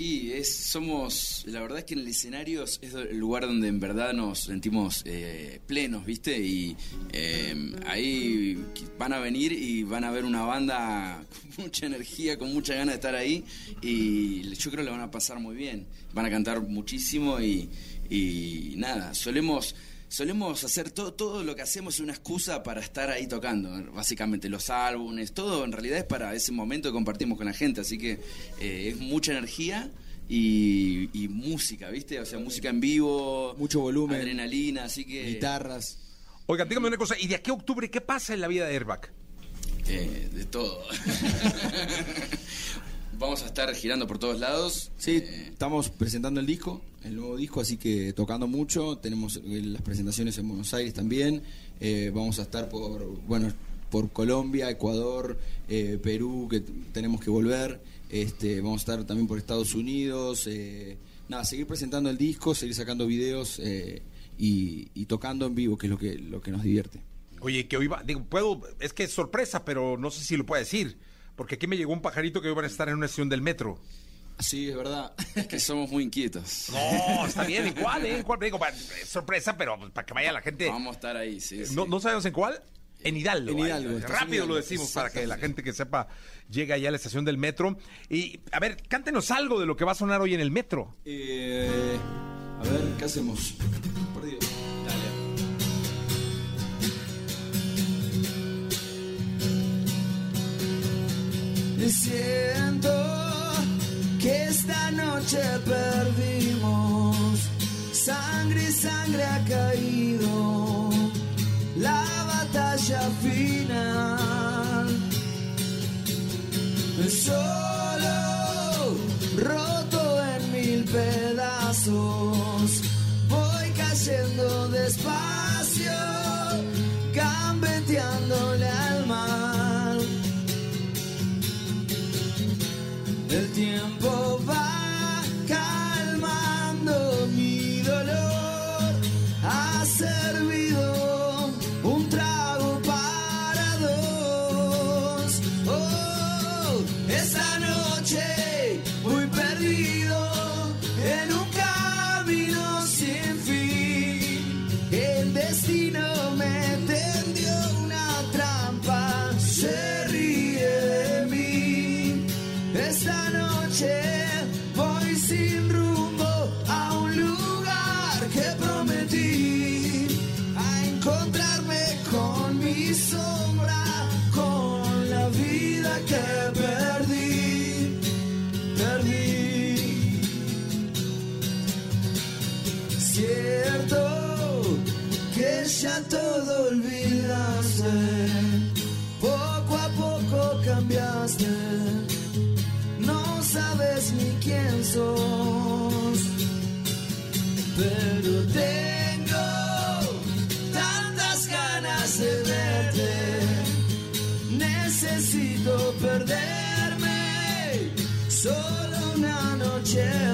Y es, somos, la verdad es que en el escenario es el lugar donde en verdad nos sentimos eh, plenos, ¿viste? Y eh, ahí van a venir y van a ver una banda con mucha energía, con mucha ganas de estar ahí y yo creo que le van a pasar muy bien. Van a cantar muchísimo y nada, solemos... Solemos hacer todo, todo lo que hacemos es una excusa para estar ahí tocando, básicamente los álbumes, todo en realidad es para ese momento que compartimos con la gente, así que eh, es mucha energía y, y música, ¿viste? O sea, música en vivo, mucho volumen, adrenalina, así que... Guitarras. Oiga, dígame una cosa, ¿y de aquí a octubre qué pasa en la vida de Airbag? Eh, de todo. Vamos a estar girando por todos lados. Sí, estamos presentando el disco, el nuevo disco, así que tocando mucho. Tenemos eh, las presentaciones en Buenos Aires también. Eh, vamos a estar por, bueno, por Colombia, Ecuador, eh, Perú, que tenemos que volver. Este, vamos a estar también por Estados Unidos. eh, nada, seguir presentando el disco, seguir sacando videos eh, y, y tocando en vivo, que es lo que, lo que nos divierte. Oye, que hoy va, digo, puedo, es que es sorpresa, pero no sé si lo puedo decir, porque aquí me llegó un pajarito que hoy van a estar en una estación del metro. Sí, es verdad. Es que somos muy inquietos. No, está bien, ¿en cuál? eh? ¿En cuál? Digo, sorpresa, pero pues, para que vaya la gente. Vamos a estar ahí, sí. sí. No, sabemos en cuál. En Hidalgo. En Hidalgo, en rápido Hidalgo, lo decimos para que la gente que sepa llegue allá a la estación del metro. Y, a ver, cántenos algo de lo que va a sonar hoy en el metro. Eh, a ver, ¿qué hacemos? Perdido. Y siento que esta noche perdimos. Sangre y sangre ha caído. La batalla final. Solo roto en mil pedazos. Voy cayendo despacio. El tiempo una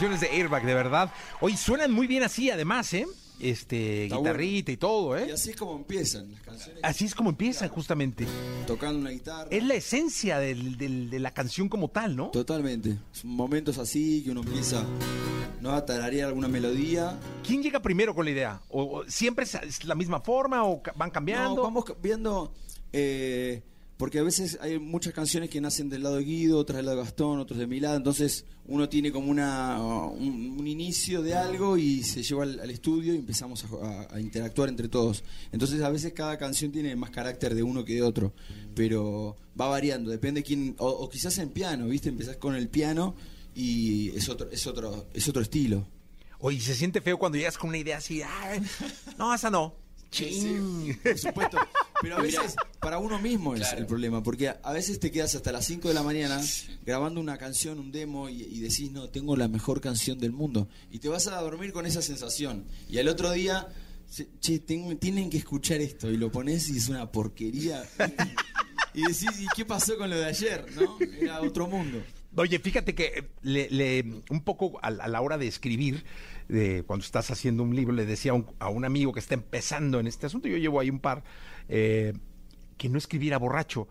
canciones de Airbag, de verdad. Hoy suenan muy bien así, además, ¿eh? Este, Está guitarrita y todo, Y ¿eh? así es como empiezan las canciones. Así es como empiezan, justamente. Tocando una guitarra. Es la esencia del- del- de la canción como tal, ¿no? Totalmente. Son momentos así que uno empieza ¿no? a tararear alguna melodía. ¿Quién llega primero con la idea? ¿O, o siempre es- es la misma forma o ca- van cambiando? No, vamos viendo. eh, porque a veces hay muchas canciones que nacen del lado de Guido, otras del lado de Gastón, otros de mi lado. Entonces uno tiene como una un, un inicio de algo y se lleva al, estudio y empezamos a, interactuar entre todos. Entonces a veces cada canción tiene más carácter de uno que de otro. Pero va variando, depende quién. O, o quizás en piano, ¿viste? Empezás con el piano y es otro, es otro, es otro estilo. Oye, se siente feo cuando llegas con una idea así. "Ay, no, esa no. Sí, por supuesto. Pero a veces para uno mismo es Claro. el problema, porque a, veces te quedas hasta las 5 de la mañana grabando una canción, un demo, y, y decís, no, tengo la mejor canción del mundo. Y te vas a dormir con esa sensación. Y al otro día, che, ten- tienen que escuchar esto, y lo pones y es una porquería. y decís, ¿y qué pasó con lo de ayer? ¿No? Era otro mundo. Oye, fíjate que eh, le, le- un poco a, a la hora de escribir, de, cuando estás haciendo un libro, le decía a un, a un amigo que está empezando en este asunto, yo llevo ahí un par, eh, que no escribiera borracho.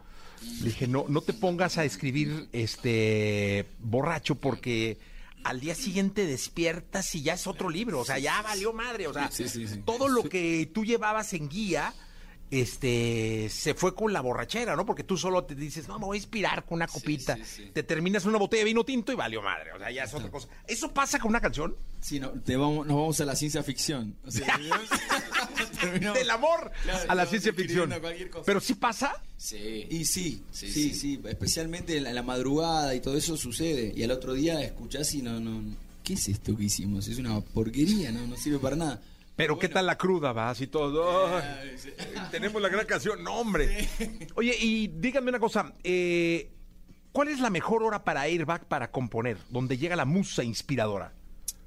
Le dije, no, no te pongas a escribir este borracho porque al día siguiente despiertas y ya es otro libro, o sea, ya valió madre, o sea, Sí, sí, sí. todo lo que tú llevabas en guía este se fue con la borrachera, ¿no? Porque tú solo te dices, no, me voy a inspirar con una copita. Te terminas una botella de vino tinto y valió madre. O sea, ya es otra cosa. ¿Eso pasa con una canción? Sí, no, te vamos, nos vamos a la ciencia ficción. O sea, terminamos- Del amor Claro, a la ciencia ficción. Pero sí pasa. Sí. Y sí, Sí, sí, sí, sí. especialmente en la, en la madrugada y todo eso sucede. Y al otro día escuchás y no, no, ¿qué es esto que hicimos? Es una porquería, no, no sirve para nada. Pero ¿qué tal la cruda, vas? Y todo. Ay, tenemos la gran canción. No, hombre. Oye, y díganme una cosa. eh, ¿Cuál es la mejor hora para Airbag para componer? Donde llega la musa inspiradora.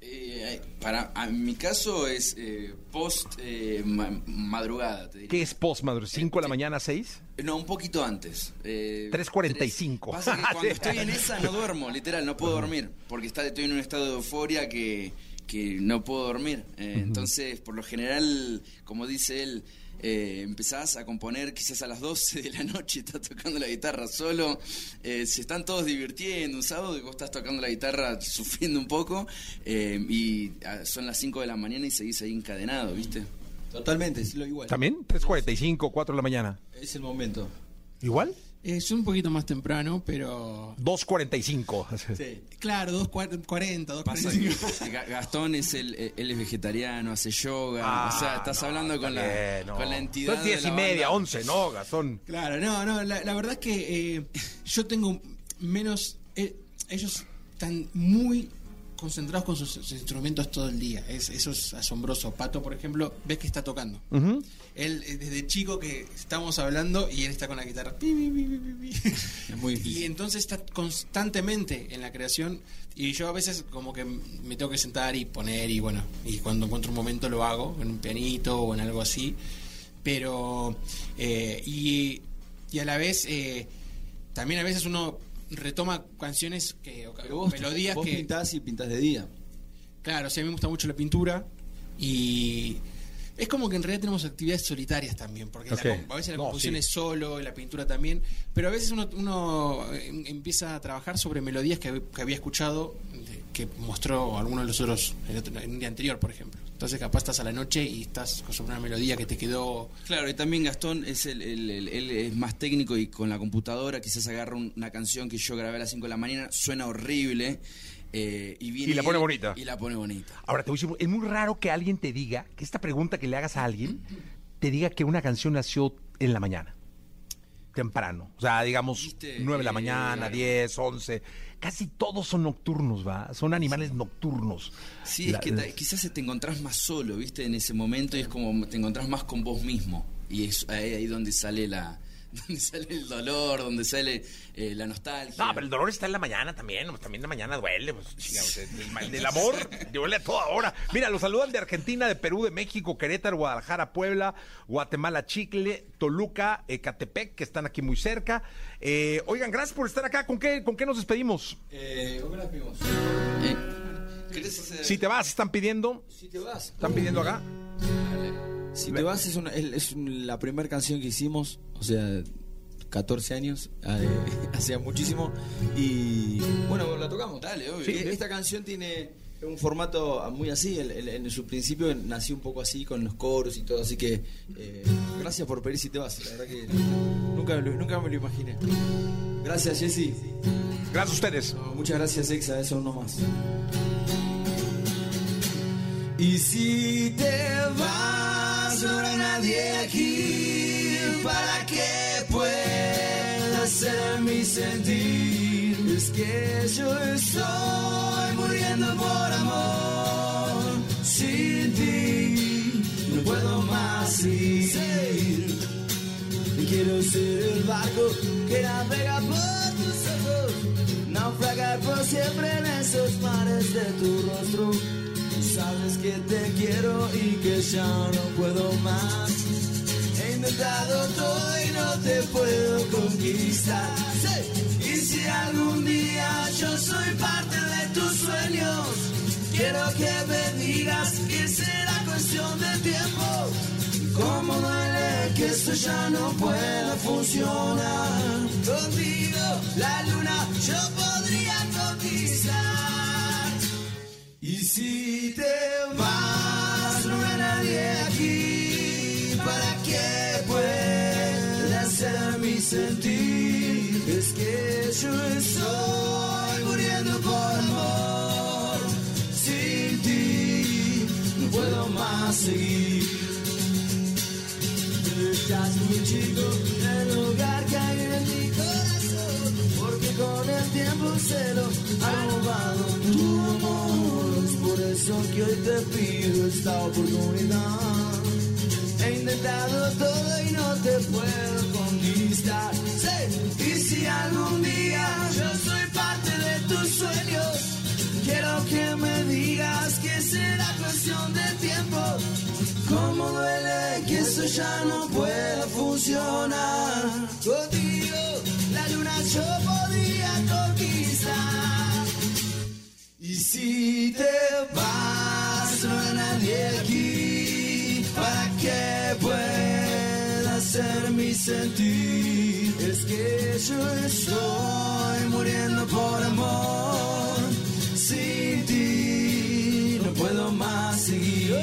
Eh, para, en mi caso es eh, post eh, ma- madrugada, te diría. ¿Qué es post, madre? ¿5 de la mañana, 6? No, un poquito antes. Eh, 3.45. tres- Pasa que cuando estoy en esa no duermo, literal, no puedo dormir. Porque está, estoy en un estado de euforia que, que no puedo dormir. Eh, Entonces, por lo general, como dice él, eh, empezás a componer quizás a las 12 de la noche, estás tocando la guitarra solo, eh, se están todos divirtiendo un sábado y vos estás tocando la guitarra sufriendo un poco eh, y ah, son las 5 de la mañana y seguís ahí encadenado, ¿viste? Totalmente, es lo igual. ¿También? 3.45, 4 de la mañana. Es el momento. ¿Igual? Es un poquito más temprano, pero 2.45. Sí. claro, 2.40, Pasa 2.45. que Ga- Gastón es el, él es vegetariano, hace yoga, Ah, o sea, estás no, hablando con la, no. con la entidad. Son 10 de y media, banda. 11, ¿no, Gastón? Claro, no, no, la, la verdad es que eh, yo tengo menos... eh, ellos están muy concentrados con sus, sus instrumentos todo el día. Es, eso es asombroso. Pato, por ejemplo, ves que está tocando. Él, eh, desde chico que estamos hablando y él está con la guitarra. Es muy difícil. Y entonces está constantemente en la creación y yo a veces como que me tengo que sentar y poner y bueno, y cuando encuentro un momento lo hago, en un pianito o en algo así. Pero, eh, y, y a la vez, eh, también a veces uno retoma canciones que, o Pero vos, melodías vos que... pintás y pintás de día. Claro, sí, a mí me gusta mucho la pintura y es como que en realidad tenemos actividades solitarias también, porque la a veces la No, composición sí. es solo, y la pintura también, pero a veces uno, uno, eh, empieza a trabajar sobre melodías que, que había escuchado, de- que mostró alguno de los otros en, otro- en un día anterior, por ejemplo. Entonces capaz estás a la noche y estás sobre una melodía que te quedó... Claro, y también Gastón es el, el- el- es más técnico y con la computadora quizás agarra un- una canción que yo grabé a las 5 de la mañana, suena horrible. Eh, y, viene Y la pone él bonita. Y la pone bonita. Ahora, te voy a decir, es muy raro que alguien te diga, que esta pregunta que le hagas a alguien, te diga que una canción nació en la mañana. Temprano. O sea, digamos, Viste, 9 de la eh, mañana, 10, 11. Casi todos son nocturnos, ¿va? Son animales nocturnos. Sí, La- es que ta- quizás te encontrás más solo, ¿viste? En ese momento y es como te encontrás más con vos mismo. Y es ahí, ahí donde sale la donde sale el dolor, donde sale eh, la nostalgia. No, pero el dolor está en la mañana también. pues, también la mañana duele. Pues, el, mal del amor duele a toda hora. Mira, los saludan de Argentina, de Perú, de México, Querétaro, Guadalajara, Puebla, Guatemala, Chicle, Toluca, Ecatepec, que están aquí muy cerca. Eh, oigan, gracias por estar acá. ¿Con qué, con qué nos despedimos? Eh, ¿Cómo pedimos? Eh, ¿querés hacer- Si te vas, están pidiendo. Si te vas. Están pidiendo acá. Si te vas es, una- la primera canción que hicimos, o sea, 14 años, eh, hacía muchísimo. Y bueno, la tocamos. Dale, obvio. E- Esta canción tiene un formato muy así. el- el- en su principio nació un poco así con los coros y todo. Así que eh, gracias por pedir si te vas. La verdad que nunca, nunca me lo imaginé. Gracias, Jessy. Gracias a ustedes. Muchas gracias, Exa. Eso no más. Y si te vas, no habrá nadie aquí para que pueda ser mi sentir. Es que yo estoy muriendo por amor. Sin ti no puedo más seguir. Quiero ser el barco que navega por tus ojos, naufragar por siempre en esos mares de tu rostro. Sabes que te quiero y que ya no puedo más. He intentado todo y no te puedo conquistar. Sí. Y si algún día yo soy parte de tus sueños, quiero que me digas que será cuestión de tiempo. Cómo duele que esto ya no pueda funcionar. Contigo la luna yo podría conquistar. Si te vas, no hay nadie aquí para que pueda ser mi sentir. Es que yo estoy muriendo por amor. Sin ti no puedo más seguir. Estás muy chico, el lugar que hay en mi corazón, porque con el tiempo se lo ha robado tu amor. Por eso que hoy te pido esta oportunidad. He intentado todo y no te puedo conquistar. Sí, y si algún día yo soy parte de tus sueños, quiero que me digas que será cuestión de tiempo. Cómo duele que eso ya no pueda funcionar. Contigo la luna yo si te vas, no hay nadie aquí para que pueda ser mi sentir. Es que yo estoy muriendo por amor. Sin ti no puedo más seguir.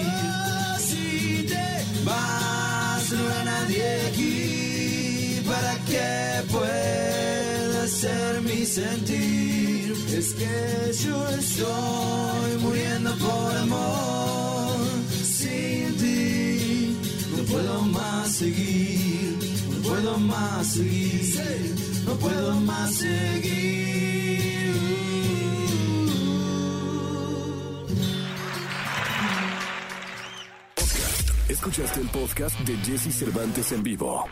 si te vas, no hay nadie aquí para que pueda ser mi sentir. Es que yo estoy muriendo por amor. Sin ti no puedo más seguir, no puedo más seguir, no puedo más seguir. Escuchaste el podcast de Jesse Cervantes en vivo.